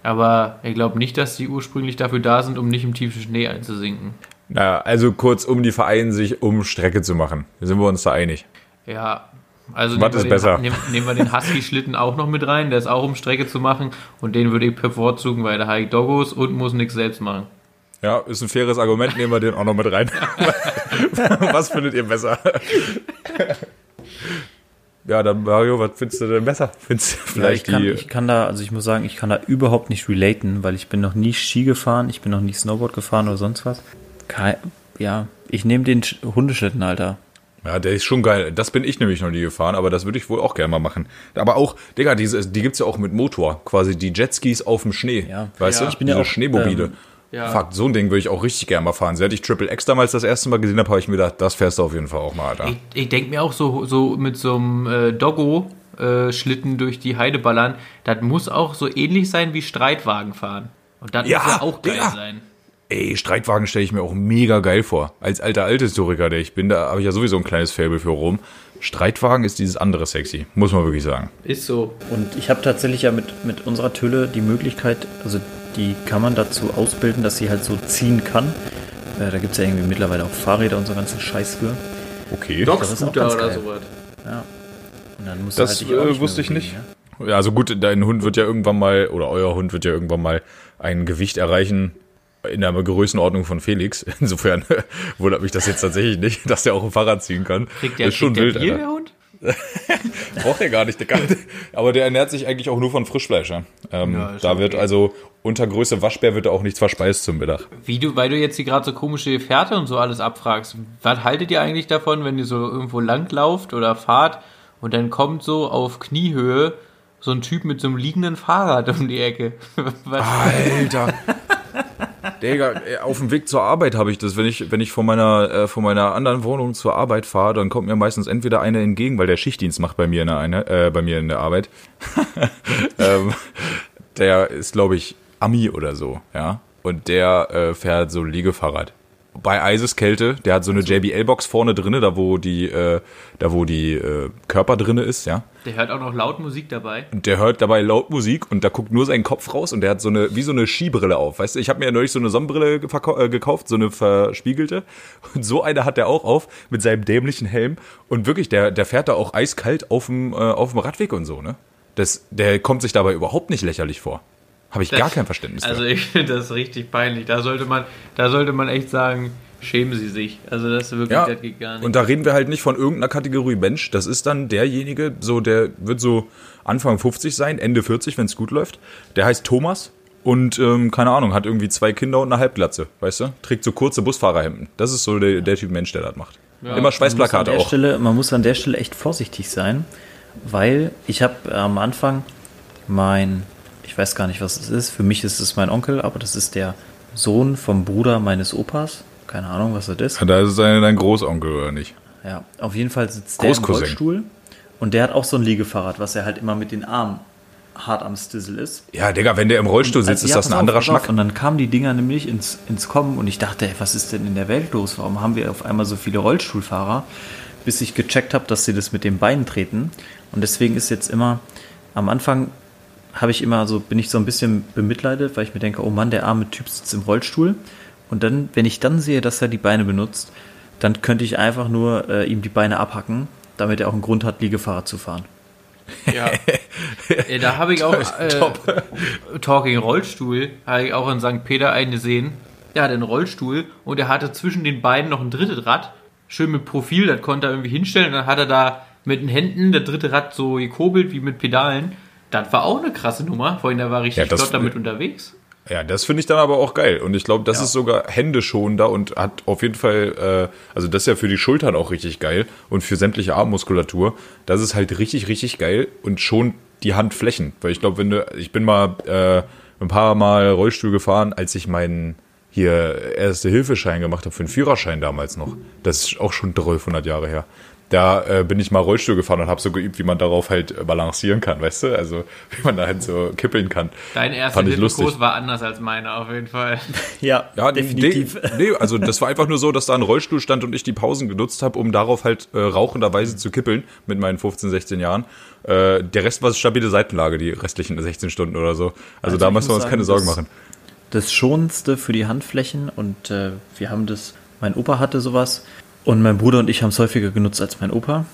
Aber ich glaube nicht, dass die ursprünglich dafür da sind, um nicht im tiefen Schnee einzusinken. Naja, also kurzum, die vereinen sich, um Strecke zu machen. Sind wir uns da einig? Ja, also Was nehmen wir, ist den, besser? nehmen, nehmen wir den Husky-Schlitten auch noch mit rein. Der ist auch um Strecke zu machen. Und den würde ich bevorzugen, weil der ich Doggos und muss nichts selbst machen. Ja, ist ein faires Argument, nehmen wir den auch noch mit rein. [LAUGHS] was findet ihr besser? ja, dann Mario, was findest du denn besser? Findest du Ja, ich, vielleicht kann, die. ich kann da, also ich muss sagen, ich kann da überhaupt nicht relaten, weil ich bin noch nie Ski gefahren, ich bin noch nie Snowboard gefahren oder sonst was. Kei- ja, ich nehme den Sch- Hundeschlitten, Alter. Ja, der ist schon geil. Das bin ich nämlich noch nie gefahren, aber das würde ich wohl auch gerne mal machen. Aber auch, Digga, diese, die gibt's ja auch mit Motor. Quasi die Jetskis auf dem Schnee. Ja. Weißt Ja. du? Ich bin ja Diese auch, Schneemobile. ähm, ja. Fuck, so ein Ding würde ich auch richtig gerne mal fahren. Seit ich Triple X damals das erste Mal gesehen habe, habe ich mir gedacht, das fährst du auf jeden Fall auch mal, Alter. Ich, ich denke mir auch so, so mit so einem äh, Doggo-Schlitten durch die Heide ballern, das muss auch so ähnlich sein wie Streitwagen fahren. Und das Ja, muss ja auch geil Digga. sein. ey, Streitwagen stelle ich mir auch mega geil vor. Als alter Althistoriker, der ich bin, da habe ich ja sowieso ein kleines Faible für Rom. Streitwagen ist dieses andere sexy, muss man wirklich sagen. Ist so. Und ich habe tatsächlich ja mit, mit unserer Tülle die Möglichkeit, also die kann man dazu ausbilden, dass sie halt so ziehen kann. Äh, da gibt es ja irgendwie mittlerweile auch Fahrräder und so ganzen Scheiß für. Okay. das ist auch Dog-Scooter ganz oder geil. sowas. Ja. Und dann musst du Das dich auch äh, nicht wusste ich nicht. bewegen, Ja, also gut, dein Hund wird ja irgendwann mal, oder euer Hund wird ja irgendwann mal ein Gewicht erreichen in der Größenordnung von Felix. [LAUGHS] Insofern [LAUGHS] wundert mich das jetzt tatsächlich nicht, [LAUGHS] dass der auch ein Fahrrad ziehen kann. Kriegt der, das ist schon kriegt wild, der Bier, Alter. der Hund? [LAUGHS] Braucht er gar nicht, der kann, aber der ernährt sich eigentlich auch nur von Frischfleisch. Ja. Ähm, Ja, da wird okay. also unter Größe Waschbär wird da auch nichts verspeist zum Mittag. Wie du, weil du jetzt hier gerade so komische Fährte und so alles abfragst, was haltet ihr eigentlich davon, wenn ihr so irgendwo langlauft oder fahrt und dann kommt so auf Kniehöhe so ein Typ mit so einem liegenden Fahrrad um die Ecke? [LAUGHS] Was? Alter. [LAUGHS] Digga, auf dem Weg zur Arbeit habe ich das. Wenn ich, wenn ich von meiner, äh, von meiner anderen Wohnung zur Arbeit fahre, dann kommt mir meistens entweder einer entgegen, weil der Schichtdienst macht bei mir in der, eine, äh, bei mir in der Arbeit. [LAUGHS] ähm, der ist, glaube ich, Ami oder so, ja. Und der äh, fährt so Liegefahrrad. Bei Eiseskälte, der hat so eine JBL-Box vorne drinne, da wo die, äh, da wo die äh, Körper drinne ist, ja. Der hört auch noch laut Musik dabei. Und der hört dabei laut Musik und da guckt nur sein Kopf raus und der hat so eine, wie so eine Skibrille auf. Weißt du, ich habe mir ja neulich so eine Sonnenbrille äh, gekauft, so eine verspiegelte. Und so eine hat er auch auf mit seinem dämlichen Helm. Und wirklich, der, der fährt da auch eiskalt auf dem, äh, auf dem Radweg und so, ne? Das, der kommt sich dabei überhaupt nicht lächerlich vor. Habe ich gar kein Verständnis Also für. ich finde das richtig peinlich. Da sollte man, da sollte man echt sagen, schämen Sie sich. Also das ist wirklich, Ja, das geht gar nicht. und da reden wir halt nicht von irgendeiner Kategorie Mensch. Das ist dann derjenige, so der wird so Anfang 50 sein, Ende 40, wenn es gut läuft. Der heißt Thomas und ähm, keine Ahnung, hat irgendwie zwei Kinder und eine Halbglatze, weißt du? Trägt so kurze Busfahrerhemden. Das ist so der, der Typ Mensch, der das macht. Immer Man muss, Schweißplakate auch. Stelle, man muss an der Stelle echt vorsichtig sein, weil ich habe am Anfang mein, weiß gar nicht, was es ist, für mich ist es mein Onkel, aber das ist der Sohn vom Bruder meines Opas. Keine Ahnung, was das ist. Da ist es dein Großonkel, oder nicht? Ja, auf jeden Fall sitzt der im. Rollstuhl und der hat auch so ein Liegefahrrad, was er halt immer mit den Armen hart am Stissel ist. Ja, Digga, wenn der im Rollstuhl sitzt, Also, ist ja, das ein auf, anderer auf. Schmack. Und dann kamen die Dinger nämlich ins, ins Kommen und ich dachte, ey, was ist denn in der Welt los? Warum haben wir auf einmal so viele Rollstuhlfahrer? Bis ich gecheckt habe, dass sie das mit den Beinen treten. Und deswegen ist jetzt immer, am Anfang habe ich immer so, bin ich so ein bisschen bemitleidet, weil ich mir denke, oh Mann, der arme Typ sitzt im Rollstuhl. Und dann, wenn ich dann sehe, dass er die Beine benutzt, dann könnte ich einfach nur äh, ihm die Beine abhacken, damit er auch einen Grund hat, Liegefahrrad zu fahren. Ja. Äh, da habe ich auch äh, Talking Rollstuhl, habe ich auch in St. Peter einen gesehen. Der hatte einen Rollstuhl und er hatte zwischen den beiden noch ein drittes Rad. Schön mit Profil, das konnte er irgendwie hinstellen. Und dann hat er da mit den Händen das dritte Rad so gekurbelt wie mit Pedalen. Das war auch eine krasse Nummer. Vorhin, der war richtig Ja, flott damit unterwegs. Ja, das finde ich dann aber auch geil. Und ich glaube, das Ja. ist sogar händeschonender und hat auf jeden Fall, äh, also das ist ja für die Schultern auch richtig geil und für sämtliche Armmuskulatur. Das ist halt richtig, richtig geil und schont die Handflächen. Weil ich glaube, wenn du, ich bin mal äh, ein paar Mal Rollstuhl gefahren, als ich meinen hier Erste-Hilfeschein gemacht habe, für den Führerschein damals noch. Das ist auch schon 1200 Jahre her. Da äh, bin ich mal Rollstuhl gefahren und habe so geübt, wie man darauf halt äh, balancieren kann, weißt du? Also [LAUGHS] wie man da halt so kippeln kann. Dein erster. Kurs war anders als meiner auf jeden Fall. [LAUGHS] Ja, Ja, definitiv. Nee, nee, also das war einfach nur so, dass da ein Rollstuhl stand und ich die Pausen genutzt habe, um darauf halt äh, rauchenderweise zu kippeln mit meinen 15, 16 Jahren. Äh, der Rest war stabile Seitenlage, die restlichen 16 Stunden oder so. Also, Also da müssen wir uns keine Sorgen das- machen. das Schonendste für die Handflächen und äh, wir haben das, mein Opa hatte sowas und mein Bruder und ich haben es häufiger genutzt als mein Opa,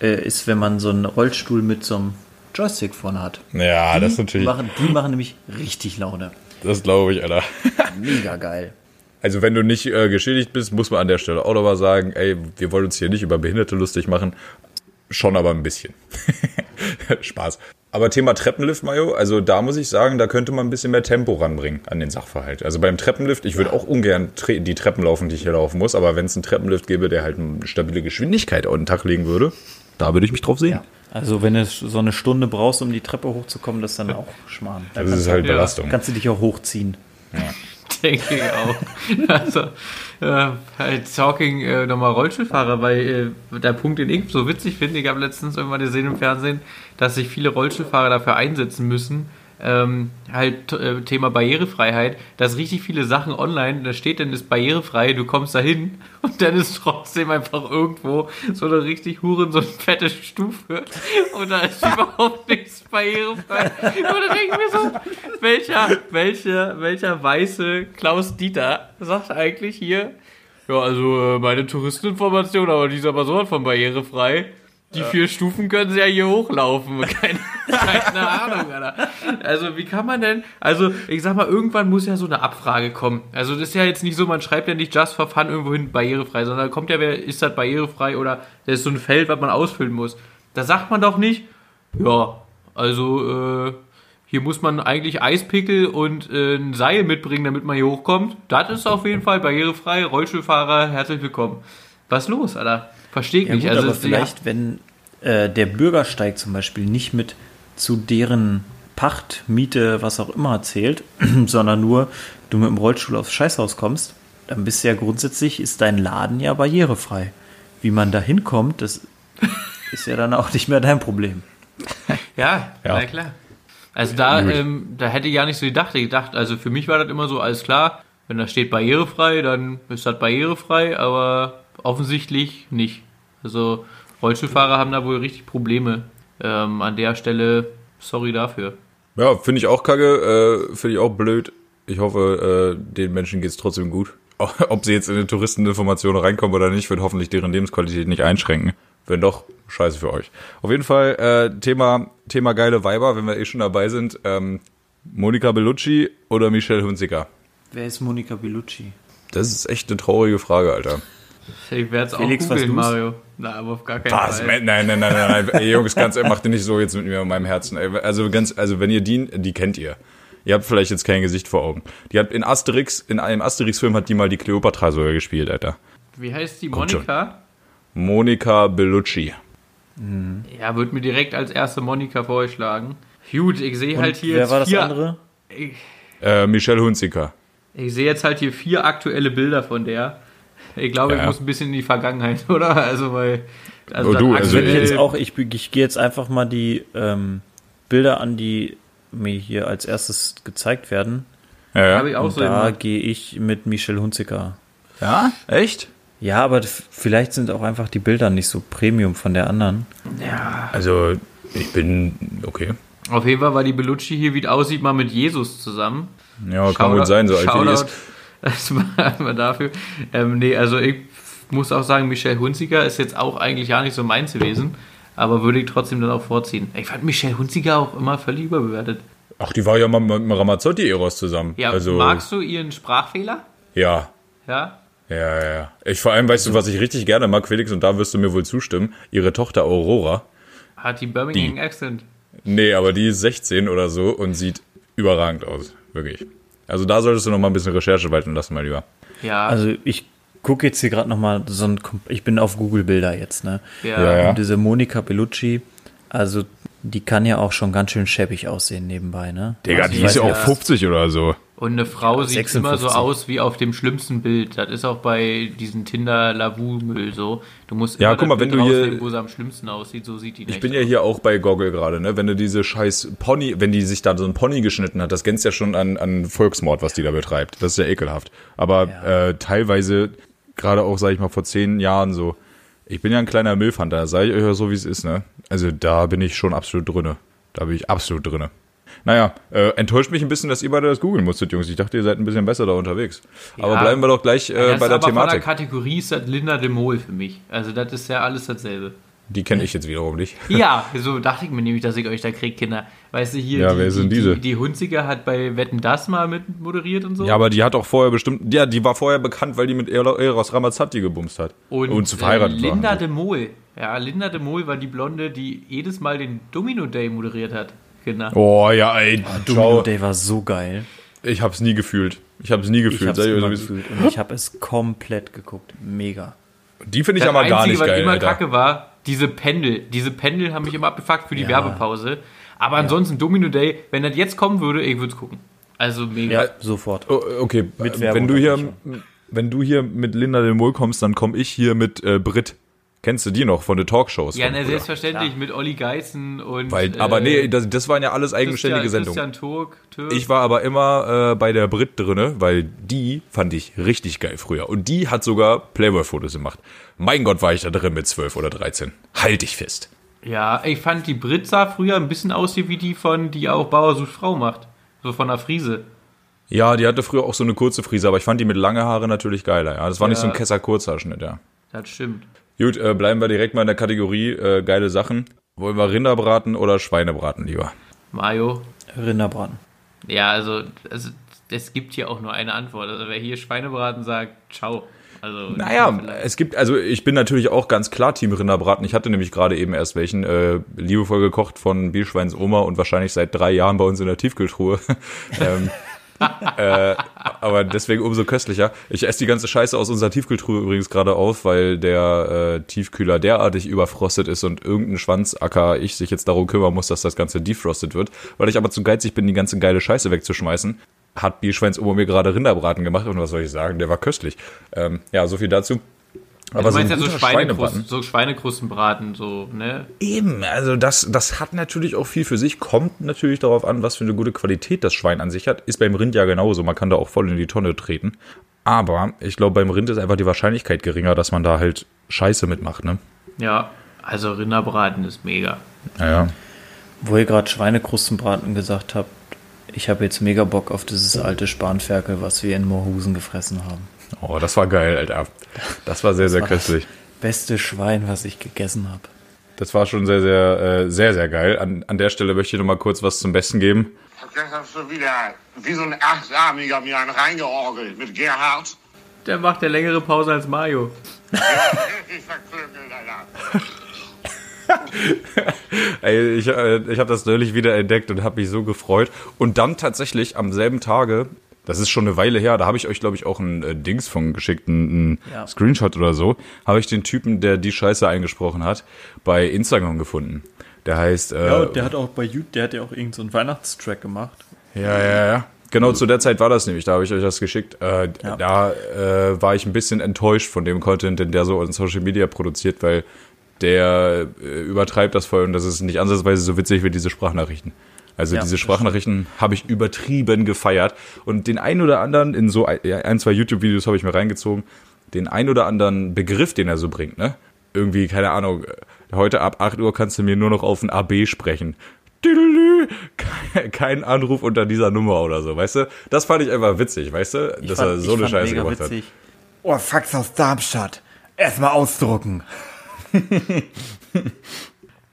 äh, ist, wenn man so einen Rollstuhl mit so einem Joystick vorne hat. Ja, das ist natürlich, Machen, die machen nämlich richtig Laune. das glaube ich, Alter. [LAUGHS] Mega geil. Also wenn du nicht äh, geschädigt bist, muss man an der Stelle auch nochmal sagen, ey, wir wollen uns hier nicht über Behinderte lustig machen. Schon aber ein bisschen. [LAUGHS] Spaß. Aber Thema Treppenlift, Mayo, also da muss ich sagen, da könnte man ein bisschen mehr Tempo ranbringen an den Sachverhalt. Also beim Treppenlift, ich würde auch ungern die Treppen laufen, die ich hier laufen muss, aber wenn es einen Treppenlift gäbe, der halt eine stabile Geschwindigkeit auf den Tag legen würde, da würde ich mich drauf sehen. Also wenn du so eine Stunde brauchst, um die Treppe hochzukommen, das ist dann auch Schmarrn. Da Das ist halt Ja. Belastung. kannst du dich auch hochziehen. Denke ich auch. Also, äh, Talking äh, nochmal Rollstuhlfahrer, weil äh, der Punkt, den ich so witzig finde, ich habe letztens irgendwann gesehen im Fernsehen, dass sich viele Rollstuhlfahrer dafür einsetzen müssen, ähm, halt äh, Thema Barrierefreiheit, dass richtig viele Sachen online, da steht dann ist barrierefrei, du kommst da hin [LAUGHS] und dann ist trotzdem einfach irgendwo so eine richtig Huren, so eine fette Stufe [LAUGHS] und da ist [LAUGHS] überhaupt nichts barrierefrei. Und da denke ich mir so, welcher, welcher, welcher weiße Klaus Dieter sagt eigentlich hier, ja, also äh, meine Touristeninformation, aber die ist aber sowas von barrierefrei. Die vier Stufen können sie ja hier hochlaufen. [LAUGHS] Keine, keine Ahnung, Alter. Also, wie kann man denn, also, ich sag mal, irgendwann muss ja so eine Abfrage kommen. Also, das ist ja jetzt nicht so, man schreibt ja nicht just for fun irgendwo hin barrierefrei, sondern da kommt ja, wer ist das barrierefrei oder das ist so ein Feld, was man ausfüllen muss. Da sagt man doch nicht, ja, also, äh, hier muss man eigentlich Eispickel und äh, ein Seil mitbringen, damit man hier hochkommt. Das ist auf jeden Fall barrierefrei. Rollstuhlfahrer, herzlich willkommen. Was ist los, Alter? Verstehe ich Ja, nicht. gut, also, aber vielleicht, wenn äh, der Bürgersteig zum Beispiel nicht mit zu deren Pacht, Miete, was auch immer zählt, [CLEARS THROAT] sondern nur du mit dem Rollstuhl aufs Scheißhaus kommst, dann bist du ja grundsätzlich, ist dein Laden ja barrierefrei. Wie man da hinkommt, das [LAUGHS] ist ja dann auch nicht mehr dein Problem. [LAUGHS] Ja, Ja. na klar. Also da, ähm, da hätte ich gar nicht so gedacht. Ich gedacht, also für mich war das immer so, alles klar, wenn da steht barrierefrei, dann ist das barrierefrei, aber offensichtlich nicht. Also Rollstuhlfahrer haben da wohl richtig Probleme. Ähm, an der Stelle, sorry dafür. Ja, finde ich auch kacke, äh, finde ich auch blöd. Ich hoffe, äh, den Menschen geht's trotzdem gut. [LAUGHS] Ob sie jetzt in die Touristeninformationen reinkommen oder nicht, wird hoffentlich deren Lebensqualität nicht einschränken. Wenn doch, scheiße für euch. Auf jeden Fall äh, Thema, Thema geile Weiber, wenn wir eh schon dabei sind. Ähm, Monika Bellucci oder Michelle Hunziker? Wer ist Monika Bellucci? Das ist echt eine traurige Frage, Alter. Ich werde es auch googeln? Mario. Na, aber auf gar keinen Was? Fall. Nein, nein, nein, nein, nein. Ey, Jungs, ganz, macht ihr nicht so jetzt mit mir und meinem Herzen. Ey, Also ganz, also wenn ihr die, die kennt ihr. Ihr habt vielleicht jetzt kein Gesicht vor Augen. Die hat in Asterix, in einem Asterix-Film hat die mal die Cleopatra sogar gespielt, Alter. Wie heißt die Kommt schon. Monika? Monika Bellucci. Ja, wird mir direkt als erste Monika vorgeschlagen. Gut, ich sehe halt hier wer jetzt war das vier, andere? Ich, Äh, Michelle Hunziker. ich sehe jetzt halt hier vier aktuelle Bilder von der. Ich glaube, Ja. ich muss ein bisschen in die Vergangenheit, [LAUGHS] oder? Also, weil. Also Oh, du, also Ich aktuell- jetzt auch, ich, ich gehe jetzt einfach mal die ähm, Bilder an, die mir hier als erstes gezeigt werden. Ja, ja. Habe ich auch Und so da gehe ich mit Michelle Hunziker. ja? Echt? Ja, aber vielleicht sind auch einfach die Bilder nicht so Premium von der anderen. Ja. Also, ich bin, okay. Auf jeden Fall war die Bellucci hier, wie es aussieht, mal mit Jesus zusammen. Ja, kann Shoutout- gut sein, so alt wie die ist. Das war [LAUGHS] immer dafür. Ähm, nee, also ich muss auch sagen, Michelle Hunziker ist jetzt auch eigentlich gar nicht so meins gewesen. Aber würde ich trotzdem dann auch vorziehen. Ich fand Michelle Hunziker auch immer völlig überbewertet. Ach, die war ja mal mit Ramazzotti-Eros zusammen. Ja, also, magst du ihren Sprachfehler? Ja, Ja. ja, ja. Ich vor allem, weißt du, was ich richtig gerne mag, Felix, und da wirst du mir wohl zustimmen, ihre Tochter Aurora. Hat die Birmingham Accent. Nee, aber die ist 16 oder so und sieht überragend aus. Wirklich. Also da solltest du noch mal ein bisschen Recherche walten lassen, mein Lieber. Ja. Also ich gucke jetzt hier gerade noch mal so ein, ich bin auf Google Bilder jetzt, ne? ja. Ja, ja. Und diese Monika Bellucci, also die kann ja auch schon ganz schön schäbig aussehen nebenbei, ne? Digga, also die ist ja auch nicht, 50 oder so. Und eine Frau sieht 56. immer so aus wie auf dem schlimmsten Bild. Das ist auch bei diesem Tinder-Lavu-Müll so. Du musst Ja, immer guck mal, wenn du hier- wo sie am schlimmsten aussieht. So sieht die Ich bin ja aus. hier auch bei Goggle gerade, ne? Wenn du diese scheiß Pony, wenn die sich da so ein Pony geschnitten hat, das grenzt ja schon an, an Volksmord, was die da betreibt. Das ist ja ekelhaft. Aber Ja. äh, teilweise, gerade auch, sag ich mal, vor zehn Jahren so, ich bin ja ein kleiner Milfhunter, sage ich euch ja so, wie es ist, ne? Also da bin ich schon absolut drinne. Da bin ich absolut drinne. Naja, äh, enttäuscht mich ein bisschen, dass ihr beide das googeln musstet, Jungs. Ich dachte, ihr seid ein bisschen besser da unterwegs. Aber Ja. bleiben wir doch gleich äh, das bei ist der aber von der Thematik. Kategorie ist das Linda de Mol für mich. Also das ist ja alles dasselbe. Die kenne ich jetzt wiederum nicht. [LAUGHS] Ja, so dachte ich mir nämlich, dass ich euch da krieg, Kinder. Weißt du, hier, Ja, die, wer sind die, diese? Die, die Hunziger hat bei Wetten das mal mit moderiert und so. Ja, aber die hat auch vorher bestimmt, ja, die war vorher bekannt, weil die mit Ero- Eros Ramazzotti gebumst hat. und zu verheiratet äh, Linda war. de Mol. Ja, Linda de Mol war die Blonde, die jedes Mal den Domino Day moderiert hat. Kinder. Oh ja, ey, Domino ciao. Day war so geil. Ich hab's nie gefühlt. Ich hab's nie Ich gefühlt. hab's Seid ihr immer gefühlt und ich habe es komplett geguckt. Mega. Die finde ich Das aber gar Einzige, nicht was geil, immer Alter. kacke war, diese Pendel. Diese Pendel haben mich immer abgefuckt für die Ja. Werbepause. Aber ansonsten Domino Day, wenn das jetzt kommen würde, ich würde es gucken. Also mega. Ja, sofort. Oh, okay, Mit äh, Werbung wenn du hier, wenn du hier mit Linda de Mol kommst, dann komme ich hier mit äh, Brit. Kennst du die noch von den Talkshows? Ja, ne, selbstverständlich mit Olli Geißen und. Weil, äh, aber nee, das, das waren ja alles eigenständige Christian, Sendungen. Christian Turk, Türk. Ich war aber immer äh, bei der Brit drinne, weil die fand ich richtig geil früher. Und die hat sogar Playboy-Fotos gemacht. Mein Gott, war ich da drin mit 12 oder 13. Halt dich fest. Ja, ich fand die Brit sah früher ein bisschen aus wie die von, die auch Bauer sucht Frau macht. So von der Friese. Ja, die hatte früher auch so eine kurze Frise, aber ich fand die mit lange Haare natürlich geiler. Ja, das war nicht Ja. so ein Kesser-Kurzhaarschnitt, ja. Das stimmt. Gut, äh, bleiben wir direkt mal in der Kategorie äh, geile Sachen. Wollen wir Rinderbraten oder Schweinebraten lieber? Mayo. Rinderbraten. Ja, also, also es gibt hier auch nur eine Antwort. Also wer hier Schweinebraten sagt, ciao. Also, Naja, es gibt, also ich bin natürlich auch ganz klar Team Rinderbraten. Ich hatte nämlich gerade eben erst welchen äh, liebevoll gekocht von Bierschweins Oma und wahrscheinlich seit drei Jahren bei uns in der Tiefkühltruhe. [LAUGHS] ähm, äh, aber deswegen umso köstlicher. Ich esse die ganze Scheiße aus unserer Tiefkühltruhe übrigens gerade auf, weil der äh, Tiefkühler derartig überfrostet ist und irgendein Schwanzacker ich sich jetzt darum kümmern muss, dass das Ganze defrostet wird. Weil ich aber zu geizig bin, die ganze geile Scheiße wegzuschmeißen, hat Bierschweins Oma mir gerade Rinderbraten gemacht und was soll ich sagen, der war köstlich. Ähm, ja, so viel dazu. Du meinst ja so Schweinekrusten, so Schweinekrustenbraten, so, ne? Eben, also das, das hat natürlich auch viel für sich, kommt natürlich darauf an, was für eine gute Qualität das Schwein an sich hat. Ist beim Rind ja genauso, man kann da auch voll in die Tonne treten. Aber ich glaube, beim Rind ist einfach die Wahrscheinlichkeit geringer, dass man da halt Scheiße mitmacht, ne? Ja, also Rinderbraten ist mega. Naja. Wo ihr gerade Schweinekrustenbraten gesagt habt, ich habe jetzt mega Bock auf dieses alte Spanferkel, was wir in Moorhusen gefressen haben. Oh, das war geil, Alter. Das war sehr, sehr war köstlich. Beste Schwein, was ich gegessen habe. Das war schon sehr, sehr, äh, sehr, sehr geil. An, an der Stelle möchte ich noch mal kurz was zum Besten geben. Das hast du wieder wie so ein Achtarmiger mir einen reingeorgelt mit Gerhard. Der macht ja längere Pause als Mayo. [LAUGHS] Richtig verklüngelt, Alter. [LAUGHS] Ey, ich, äh, ich habe das neulich wieder entdeckt und habe mich so gefreut. Und dann tatsächlich am selben Tage, das ist schon eine Weile her, da habe ich euch, glaube ich, auch ein äh, Dings von geschickt, ein, Ja. Screenshot oder so, habe ich den Typen, der die Scheiße eingesprochen hat, bei Instagram gefunden. Der heißt, äh, Ja, der hat auch bei YouTube, der hat ja auch irgendeinen so einen Weihnachtstrack gemacht. ja, ja, ja. Genau zu der Zeit war das nämlich, da habe ich euch das geschickt. Äh, Ja. Da äh, war ich ein bisschen enttäuscht von dem Content, den der so in Social Media produziert, weil der äh, übertreibt das voll und das ist nicht ansatzweise so witzig wie diese Sprachnachrichten. Also Ja, diese Sprachnachrichten habe ich übertrieben gefeiert und den ein oder anderen in so ein, zwei YouTube-Videos habe ich mir reingezogen, den ein oder anderen Begriff, den er so bringt, ne? Irgendwie, keine Ahnung, heute ab 8 Uhr kannst du mir nur noch auf ein AB sprechen. Kein- Kein Anruf unter dieser Nummer oder so, weißt du? Das fand ich einfach witzig, weißt du? Dass fand- er so eine Scheiße gemacht witzig. Oh, Fax aus Darmstadt. Erstmal ausdrucken. [LAUGHS]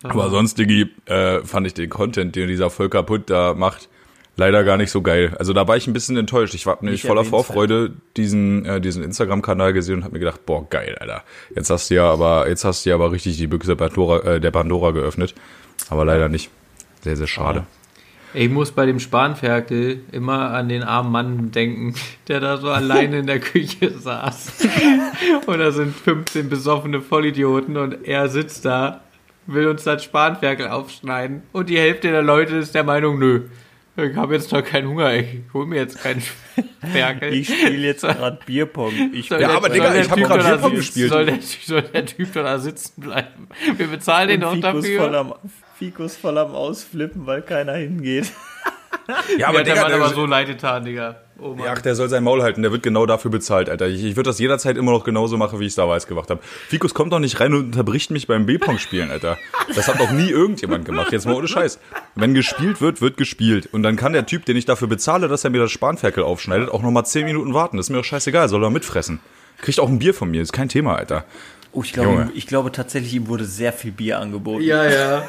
Aber sonst, Diggi, äh, fand ich den Content, den dieser Volker Putt da macht, leider gar nicht so geil. Also da war ich ein bisschen enttäuscht. Ich war nämlich voller. Vorfreude diesen, äh, diesen Instagram-Kanal gesehen und habe mir gedacht, boah, geil, Alter. Jetzt hast du ja aber, jetzt hast du ja aber richtig die Büchse Pandora, äh, der Pandora geöffnet. Aber leider nicht. Sehr, sehr schade. Ich muss bei dem Spanferkel immer an den armen Mann denken, der da so alleine in der [LAUGHS] Küche saß. [LAUGHS] Und da sind 15 besoffene Vollidioten und er sitzt da, will uns das Spanferkel aufschneiden. Und die Hälfte der Leute ist der Meinung, nö, ich habe jetzt noch keinen Hunger, ich hol mir jetzt keinen Spanferkel. Ich spiele jetzt gerade Bierpong. Ich Soll Ja, der- aber Digga, ich hab Typ grad doch da Bierpong sitzen- gespielt. Soll der, soll der Typ doch da sitzen bleiben? Wir bezahlen den doch Fikus voll, dafür. am, Fikus voll am Ausflippen, weil keiner hingeht. Ja, Aber der Mann der- aber so leid getan, Digga. Oh Mann. Ach, der soll sein Maul halten, der wird genau dafür bezahlt, Alter. Ich, ich würde das jederzeit immer noch genauso machen, wie ich es damals gemacht habe. Fikus kommt doch nicht rein und unterbricht mich beim B-Pong spielen, Alter. Das hat doch nie irgendjemand gemacht. Jetzt mal ohne Scheiß. Wenn gespielt wird, wird gespielt. Und dann kann der Typ, den ich dafür bezahle, dass er mir das Spanferkel aufschneidet, auch noch mal 10 Minuten warten. Das ist mir doch scheißegal, soll er mitfressen. Kriegt auch ein Bier von mir, ist kein Thema, Alter. Oh, ich glaube, Junge. ich glaube tatsächlich, ihm wurde sehr viel Bier angeboten. Ja, ja.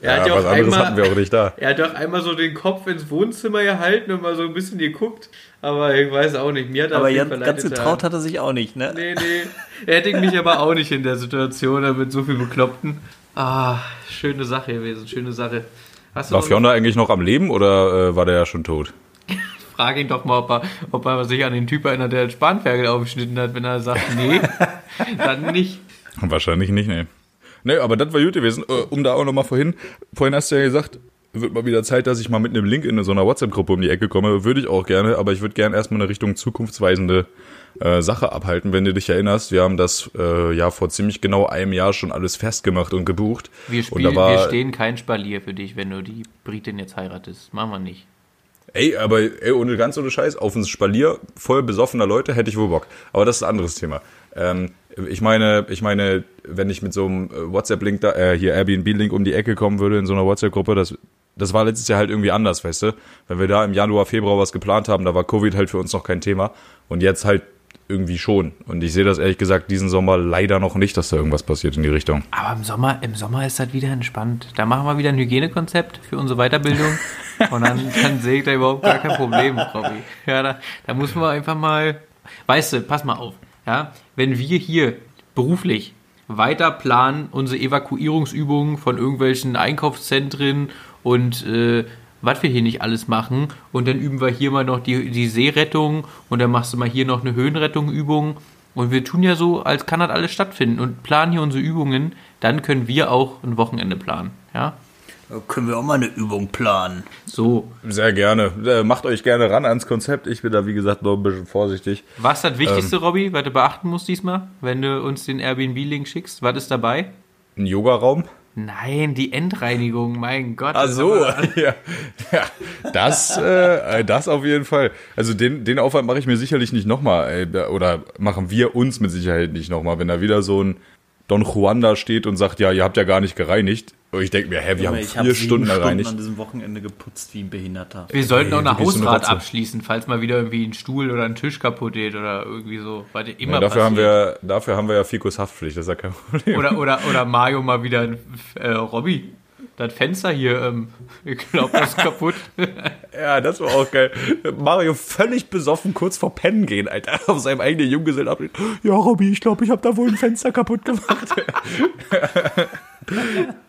Er hat ja was auch anderes einmal, hatten wir auch nicht da. [LAUGHS] Er hat doch einmal so den Kopf ins Wohnzimmer gehalten und mal so ein bisschen geguckt. Aber ich weiß auch nicht. Mir hat er Aber jeden ganz, getraut hat er sich auch nicht, ne? Nee, nee. Er hätte mich aber auch nicht in der Situation mit so viel Bekloppten. Ah, schöne Sache gewesen, schöne Sache. Hast du War noch- Fiona eigentlich noch am Leben oder äh, war der ja schon tot? [LAUGHS] Frag ihn doch mal, ob er, ob er sich an den Typ erinnert, der den Spanferkel aufgeschnitten hat. Wenn er sagt, nee, [LAUGHS] dann nicht. Wahrscheinlich nicht, nee. Nee, aber das war gut gewesen. Äh, Um da auch nochmal vorhin, vorhin hast du ja gesagt, wird mal wieder Zeit, dass ich mal mit einem Link in so einer WhatsApp-Gruppe um die Ecke komme. Würde ich auch gerne, aber ich würde gerne erstmal eine Richtung zukunftsweisende äh, Sache abhalten. Wenn du dich erinnerst, wir haben das äh, ja vor ziemlich genau einem Jahr schon alles festgemacht und gebucht. Wir, und spielen, da war, wir stehen kein Spalier für dich, wenn du die Britin jetzt heiratest. Machen wir nicht. Ey, aber ey, ohne ganz ohne Scheiß, auf ein Spalier voll besoffener Leute hätte ich wohl Bock. Aber das ist ein anderes Thema. Ähm, ich meine, ich meine, wenn ich mit so einem äh, WhatsApp-Link da, äh, hier Airbnb-Link um die Ecke kommen würde in so einer WhatsApp-Gruppe, das, das war letztes Jahr halt irgendwie anders, weißt du? Wenn wir da im Januar, Februar was geplant haben, da war Covid halt für uns noch kein Thema. Und jetzt halt irgendwie schon. Und ich sehe das ehrlich gesagt diesen Sommer leider noch nicht, dass da irgendwas passiert in die Richtung. Aber im Sommer, im Sommer ist das wieder entspannt. Da machen wir wieder ein Hygienekonzept für unsere Weiterbildung. und dann, dann sehe ich da überhaupt gar kein Problem, Robby. Ja, da, da muss man einfach mal, weißt du, pass mal auf. Ja, wenn wir hier beruflich weiter planen, unsere Evakuierungsübungen von irgendwelchen Einkaufszentren und äh, was wir hier nicht alles machen. Und dann üben wir hier mal noch die, die Seerettung und dann machst du mal hier noch eine Höhenrettungübung. Und wir tun ja so, als kann das alles stattfinden und planen hier unsere Übungen. Dann können wir auch ein Wochenende planen. Ja, Können wir auch mal eine Übung planen? so. Sehr gerne. Äh, macht euch gerne ran ans Konzept. Ich bin da, wie gesagt, noch ein bisschen vorsichtig. Was ist das Wichtigste, Robby, was du beachten musst diesmal, wenn du uns den Airbnb-Link schickst? Was ist dabei? Ein Yogaraum? Nein, die Endreinigung, mein Gott. Ach so, [LAUGHS] ja. ja das, äh, das auf jeden Fall. Also den, den Aufwand mache ich mir sicherlich nicht nochmal. Oder machen wir uns mit Sicherheit nicht nochmal, wenn da wieder so ein Don Juan da steht und sagt, ja, ihr habt ja gar nicht gereinigt. Und ich denke mir, hä, wir haben ich vier habe Stunden gereinigt. an diesem Wochenende geputzt wie ein Behinderter. Wir sollten auch so eine Hausrat abschließen, falls mal wieder irgendwie ein Stuhl oder ein Tisch kaputt geht oder irgendwie so. Weil immer Ja, dafür, haben passiert. wir, dafür haben wir ja Fikus Haftpflicht, das ist ja kein Problem. Oder, oder, oder Mario mal wieder, äh, Robby, das Fenster hier, ähm, [LAUGHS] ich glaube, das ist kaputt. [LAUGHS] Ja, das war auch geil. Mario völlig besoffen kurz vor Pennen gehen, Alter. [LAUGHS] Auf seinem eigenen Junggesellenabschied. Ja, Robby, ich glaube, ich habe da wohl ein Fenster kaputt gemacht.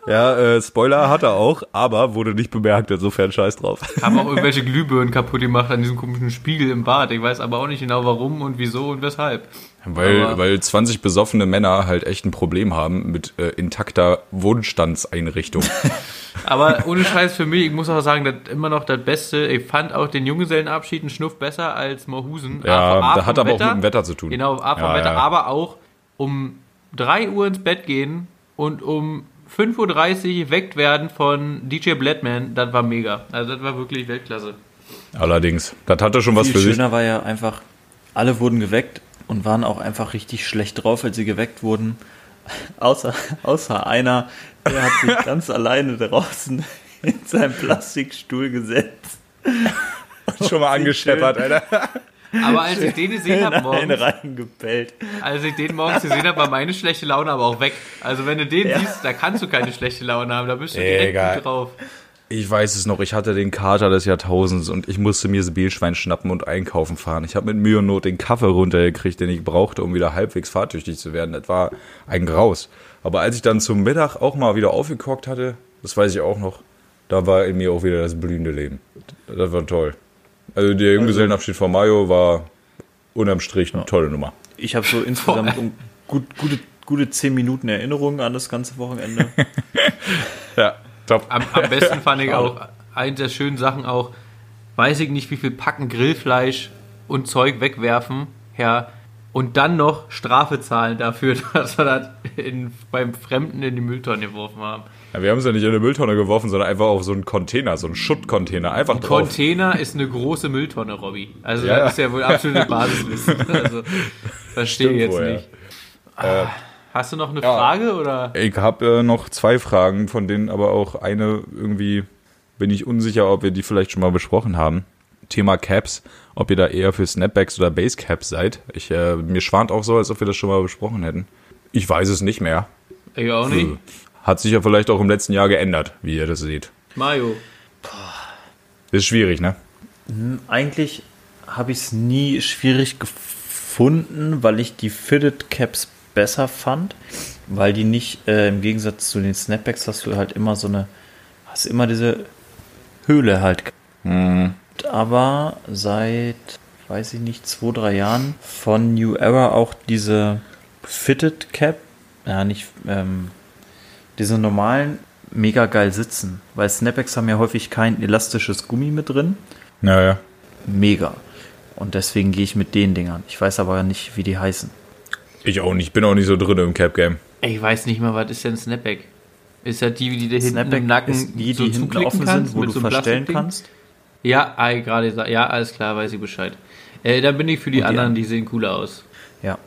ja, äh, Spoiler hat er auch, aber wurde nicht bemerkt, insofern scheiß drauf. Haben auch irgendwelche Glühbirnen kaputt gemacht an diesem komischen Spiegel im Bad. Ich weiß aber auch nicht genau warum und wieso und weshalb. Weil, Aber- weil 20 besoffene Männer halt echt ein Problem haben mit äh, intakter Wohnstandseinrichtung. [LAUGHS] Aber ohne Scheiß für mich, ich muss auch sagen, das immer noch das Beste. Ich fand auch den Junggesellenabschied einen Schnuff besser als Moorhusen. Ja, A- A da hat aber auch mit dem Wetter zu tun. Genau, A vom Ja, Wetter, ja. aber auch um 3 Uhr ins Bett gehen und um 5.30 Uhr geweckt werden von DJ Bladman, das war mega. Also das war wirklich Weltklasse. Allerdings, das hatte schon was Viel für sich. schöner war ja einfach, alle wurden geweckt und waren auch einfach richtig schlecht drauf, als sie geweckt wurden. [LAUGHS] Außer, außer einer, der hat sich [LAUGHS] ganz alleine draußen [LAUGHS] in seinen Plastikstuhl gesetzt. Schon mal angescheppert, Alter. Aber als ich den gesehen habe morgens, reingepellt. als ich den morgens gesehen habe, war meine schlechte Laune aber auch weg. Also wenn du den siehst, da kannst du keine schlechte Laune haben, da bist du direkt Egal. gut drauf. Ich weiß es noch, ich hatte den Kater des Jahrtausends und ich musste mir das Bielschwein schnappen und einkaufen fahren. Ich habe mit Mühe und Not den Kaffee runtergekriegt, den ich brauchte, um wieder halbwegs fahrtüchtig zu werden. Das war ein Graus. Aber als ich dann zum Mittag auch mal wieder aufgekocht hatte, das weiß ich auch noch, da war in mir auch wieder das blühende Leben. Das war toll. Also der Junggesellenabschied von Mayo war unterm Strich eine tolle Nummer. Ich habe so insgesamt [LAUGHS] um gut, gute, gute zehn Minuten Erinnerungen an das ganze Wochenende. [LAUGHS] [LAUGHS] Ja, top. Am, am besten fand ich [LAUGHS] auch, eine der schönen Sachen auch, weiß ich nicht, wie viel Packen Grillfleisch und Zeug wegwerfen, ja, und dann noch Strafe zahlen dafür, [LAUGHS] dass wir das in, beim Fremden in die Mülltonne geworfen haben. Ja, wir haben es ja nicht in eine Mülltonne geworfen, sondern einfach auf so einen Container, so einen Schuttcontainer. Einfach drauf. Container ist eine große Mülltonne, Robby. Also Ja, das ist ja wohl absolute [LAUGHS] Basiswissen. Also verstehe Stimmt jetzt wohl, ja. nicht. Ah, Hast du noch eine Frage oder? Ich habe äh, noch zwei Fragen, von denen aber auch eine irgendwie bin ich unsicher, ob wir die vielleicht schon mal besprochen haben. Thema Caps, ob ihr da eher für Snapbacks oder Basecaps seid. Ich, äh, mir schwant auch so, als ob wir das schon mal besprochen hätten. Ich weiß es nicht mehr. Ich auch nicht. Hat sich ja vielleicht auch im letzten Jahr geändert, wie ihr das seht. Mario. Ist schwierig, ne? Eigentlich habe ich es nie schwierig gefunden, weil ich die Fitted Caps besser fand, weil die nicht, äh, im Gegensatz zu den Snapbacks hast du halt immer so eine, hast immer diese Höhle halt. Aber seit, weiß ich nicht, zwei, drei Jahren von New Era auch diese Fitted Cap, ja nicht, ähm, diese normalen mega geil sitzen. Weil Snapbacks haben ja häufig kein elastisches Gummi mit drin. Naja. Mega. Und deswegen gehe ich mit den Dingern. Ich weiß aber nicht, wie die heißen. Ich auch nicht. Ich bin auch nicht so drin im Cap-Game. Ich weiß nicht mal, was ist denn Snapback? Ist das die, die da hinten Snapback im Nacken ist die, die so hinten offen kannst, sind, wo du so verstellen kannst. Ja, ah, gerade. Ja, alles klar, weiß ich Bescheid. Äh, dann bin ich für die die anderen, an- die sehen cooler aus. Ja,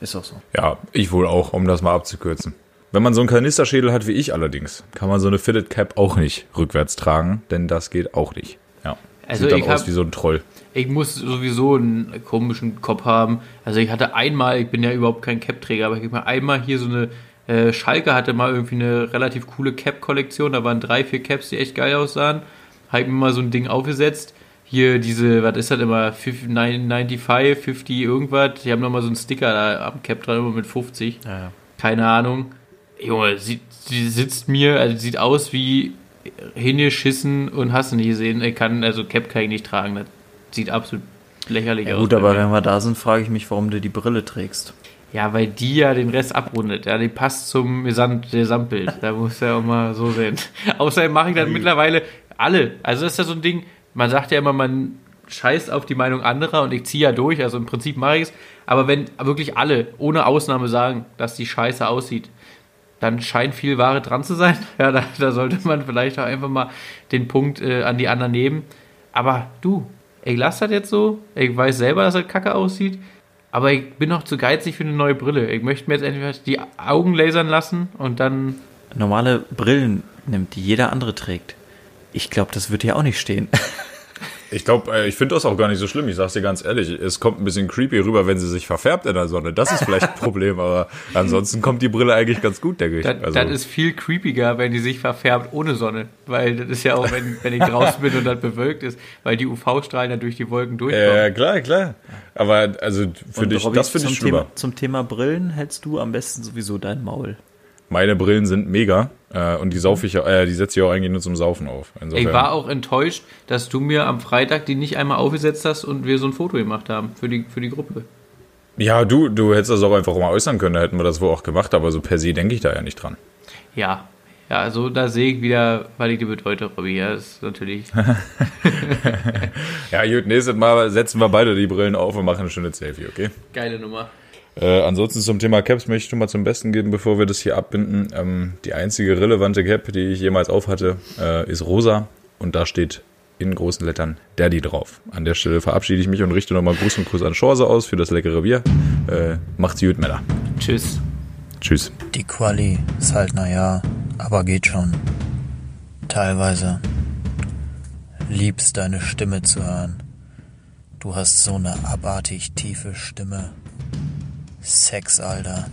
ist auch so. Ja, ich wohl auch, um das mal abzukürzen. Wenn man so einen Kanisterschädel hat wie ich allerdings, kann man so eine Fitted Cap auch nicht rückwärts tragen, denn das geht auch nicht. Ja. Also Sieht dann aus hab- wie so ein Troll. Ich muss sowieso einen komischen Kopf haben. Also ich hatte einmal, ich bin ja überhaupt kein Cap-Träger, aber ich habe mal einmal hier so eine äh, Schalke hatte mal irgendwie eine relativ coole Cap-Kollektion. Da waren drei, vier Caps, die echt geil aussahen. Habe mir mal so ein Ding aufgesetzt. Hier diese, was ist das immer, 50, 95, 50 irgendwas. Die haben nochmal so einen Sticker da am Cap dran, immer mit 50. Ja, ja. Keine Ahnung. Junge, sieht, sie sitzt mir, also sieht aus wie hingeschissen und hast nicht gesehen. Ich kann, also Cap kann ich nicht tragen. Das sieht absolut lächerlich Ja, aus. gut, bei aber mir. wenn wir da sind, frage ich mich, warum du die Brille trägst. Ja, weil die ja den Rest abrundet. Ja, die passt zum Gesamt, Gesamtbild. [LAUGHS] Da muss ja auch mal so sehen. [LAUGHS] Außerdem mache ich dann mittlerweile alle. Also das ist ja so ein Ding, man sagt ja immer, man scheißt auf die Meinung anderer und ich ziehe ja durch. Also im Prinzip mache ich es. Aber wenn wirklich alle ohne Ausnahme sagen, dass die Scheiße aussieht, dann scheint viel Ware dran zu sein. [LAUGHS] Ja, da, da sollte man vielleicht auch einfach mal den Punkt äh, an die anderen nehmen. Aber du, ich lasse das jetzt so. Ich weiß selber, dass das kacke aussieht. Aber ich bin noch zu geizig für eine neue Brille. Ich möchte mir jetzt entweder die Augen lasern lassen und dann. Normale Brillen nimmt, die jeder andere trägt. Ich glaube, das wird hier auch nicht stehen. [LAUGHS] Ich glaube, äh, ich finde das auch gar nicht so schlimm. Ich sag's dir ganz ehrlich. Es kommt ein bisschen creepy rüber, wenn sie sich verfärbt in der Sonne. Das ist vielleicht ein [LAUGHS] Problem, aber ansonsten kommt die Brille eigentlich ganz gut, denke ich. Das, Also, das ist viel creepiger, wenn die sich verfärbt ohne Sonne. Weil das ist ja auch, wenn, wenn ich draußen bin und das bewölkt ist, weil die UV-Strahlen dann durch die Wolken durchkommen. äh, klar, klar. Aber also für Und dich, Robby, das finde zum ich schlimmer. Thema, zum Thema Brillen hältst du am besten sowieso dein Maul. Meine Brillen sind mega äh, und die saufe ich, äh, die setze ich auch eigentlich nur zum Saufen auf. Insofern, Ich war auch enttäuscht, dass du mir am Freitag die nicht einmal aufgesetzt hast und wir so ein Foto gemacht haben für die, für die Gruppe. ja, du, du hättest das auch einfach mal äußern können, da hätten wir das wohl auch gemacht, aber so per se denke ich da ja nicht dran. Ja, ja, also da sehe ich wieder, weil ich die bedeute, Robby. Ja, das ist natürlich. [LAUGHS] Ja, gut, nächstes Mal setzen wir beide die Brillen auf und machen eine schöne Selfie, okay? Geile Nummer. Äh, ansonsten zum Thema Caps möchte ich schon mal zum Besten geben, bevor wir das hier abbinden. Ähm, die einzige relevante Cap, die ich jemals aufhatte, äh, ist rosa und da steht in großen Lettern Daddy drauf. An der Stelle verabschiede ich mich und richte nochmal Gruß und Kuss an Chance aus für das leckere Bier. Äh, macht's gut, Männer. Tschüss. Tschüss. Die Quali ist halt naja, aber geht schon. Teilweise liebst deine Stimme zu hören. Du hast so eine abartig tiefe Stimme. Sex, Alter.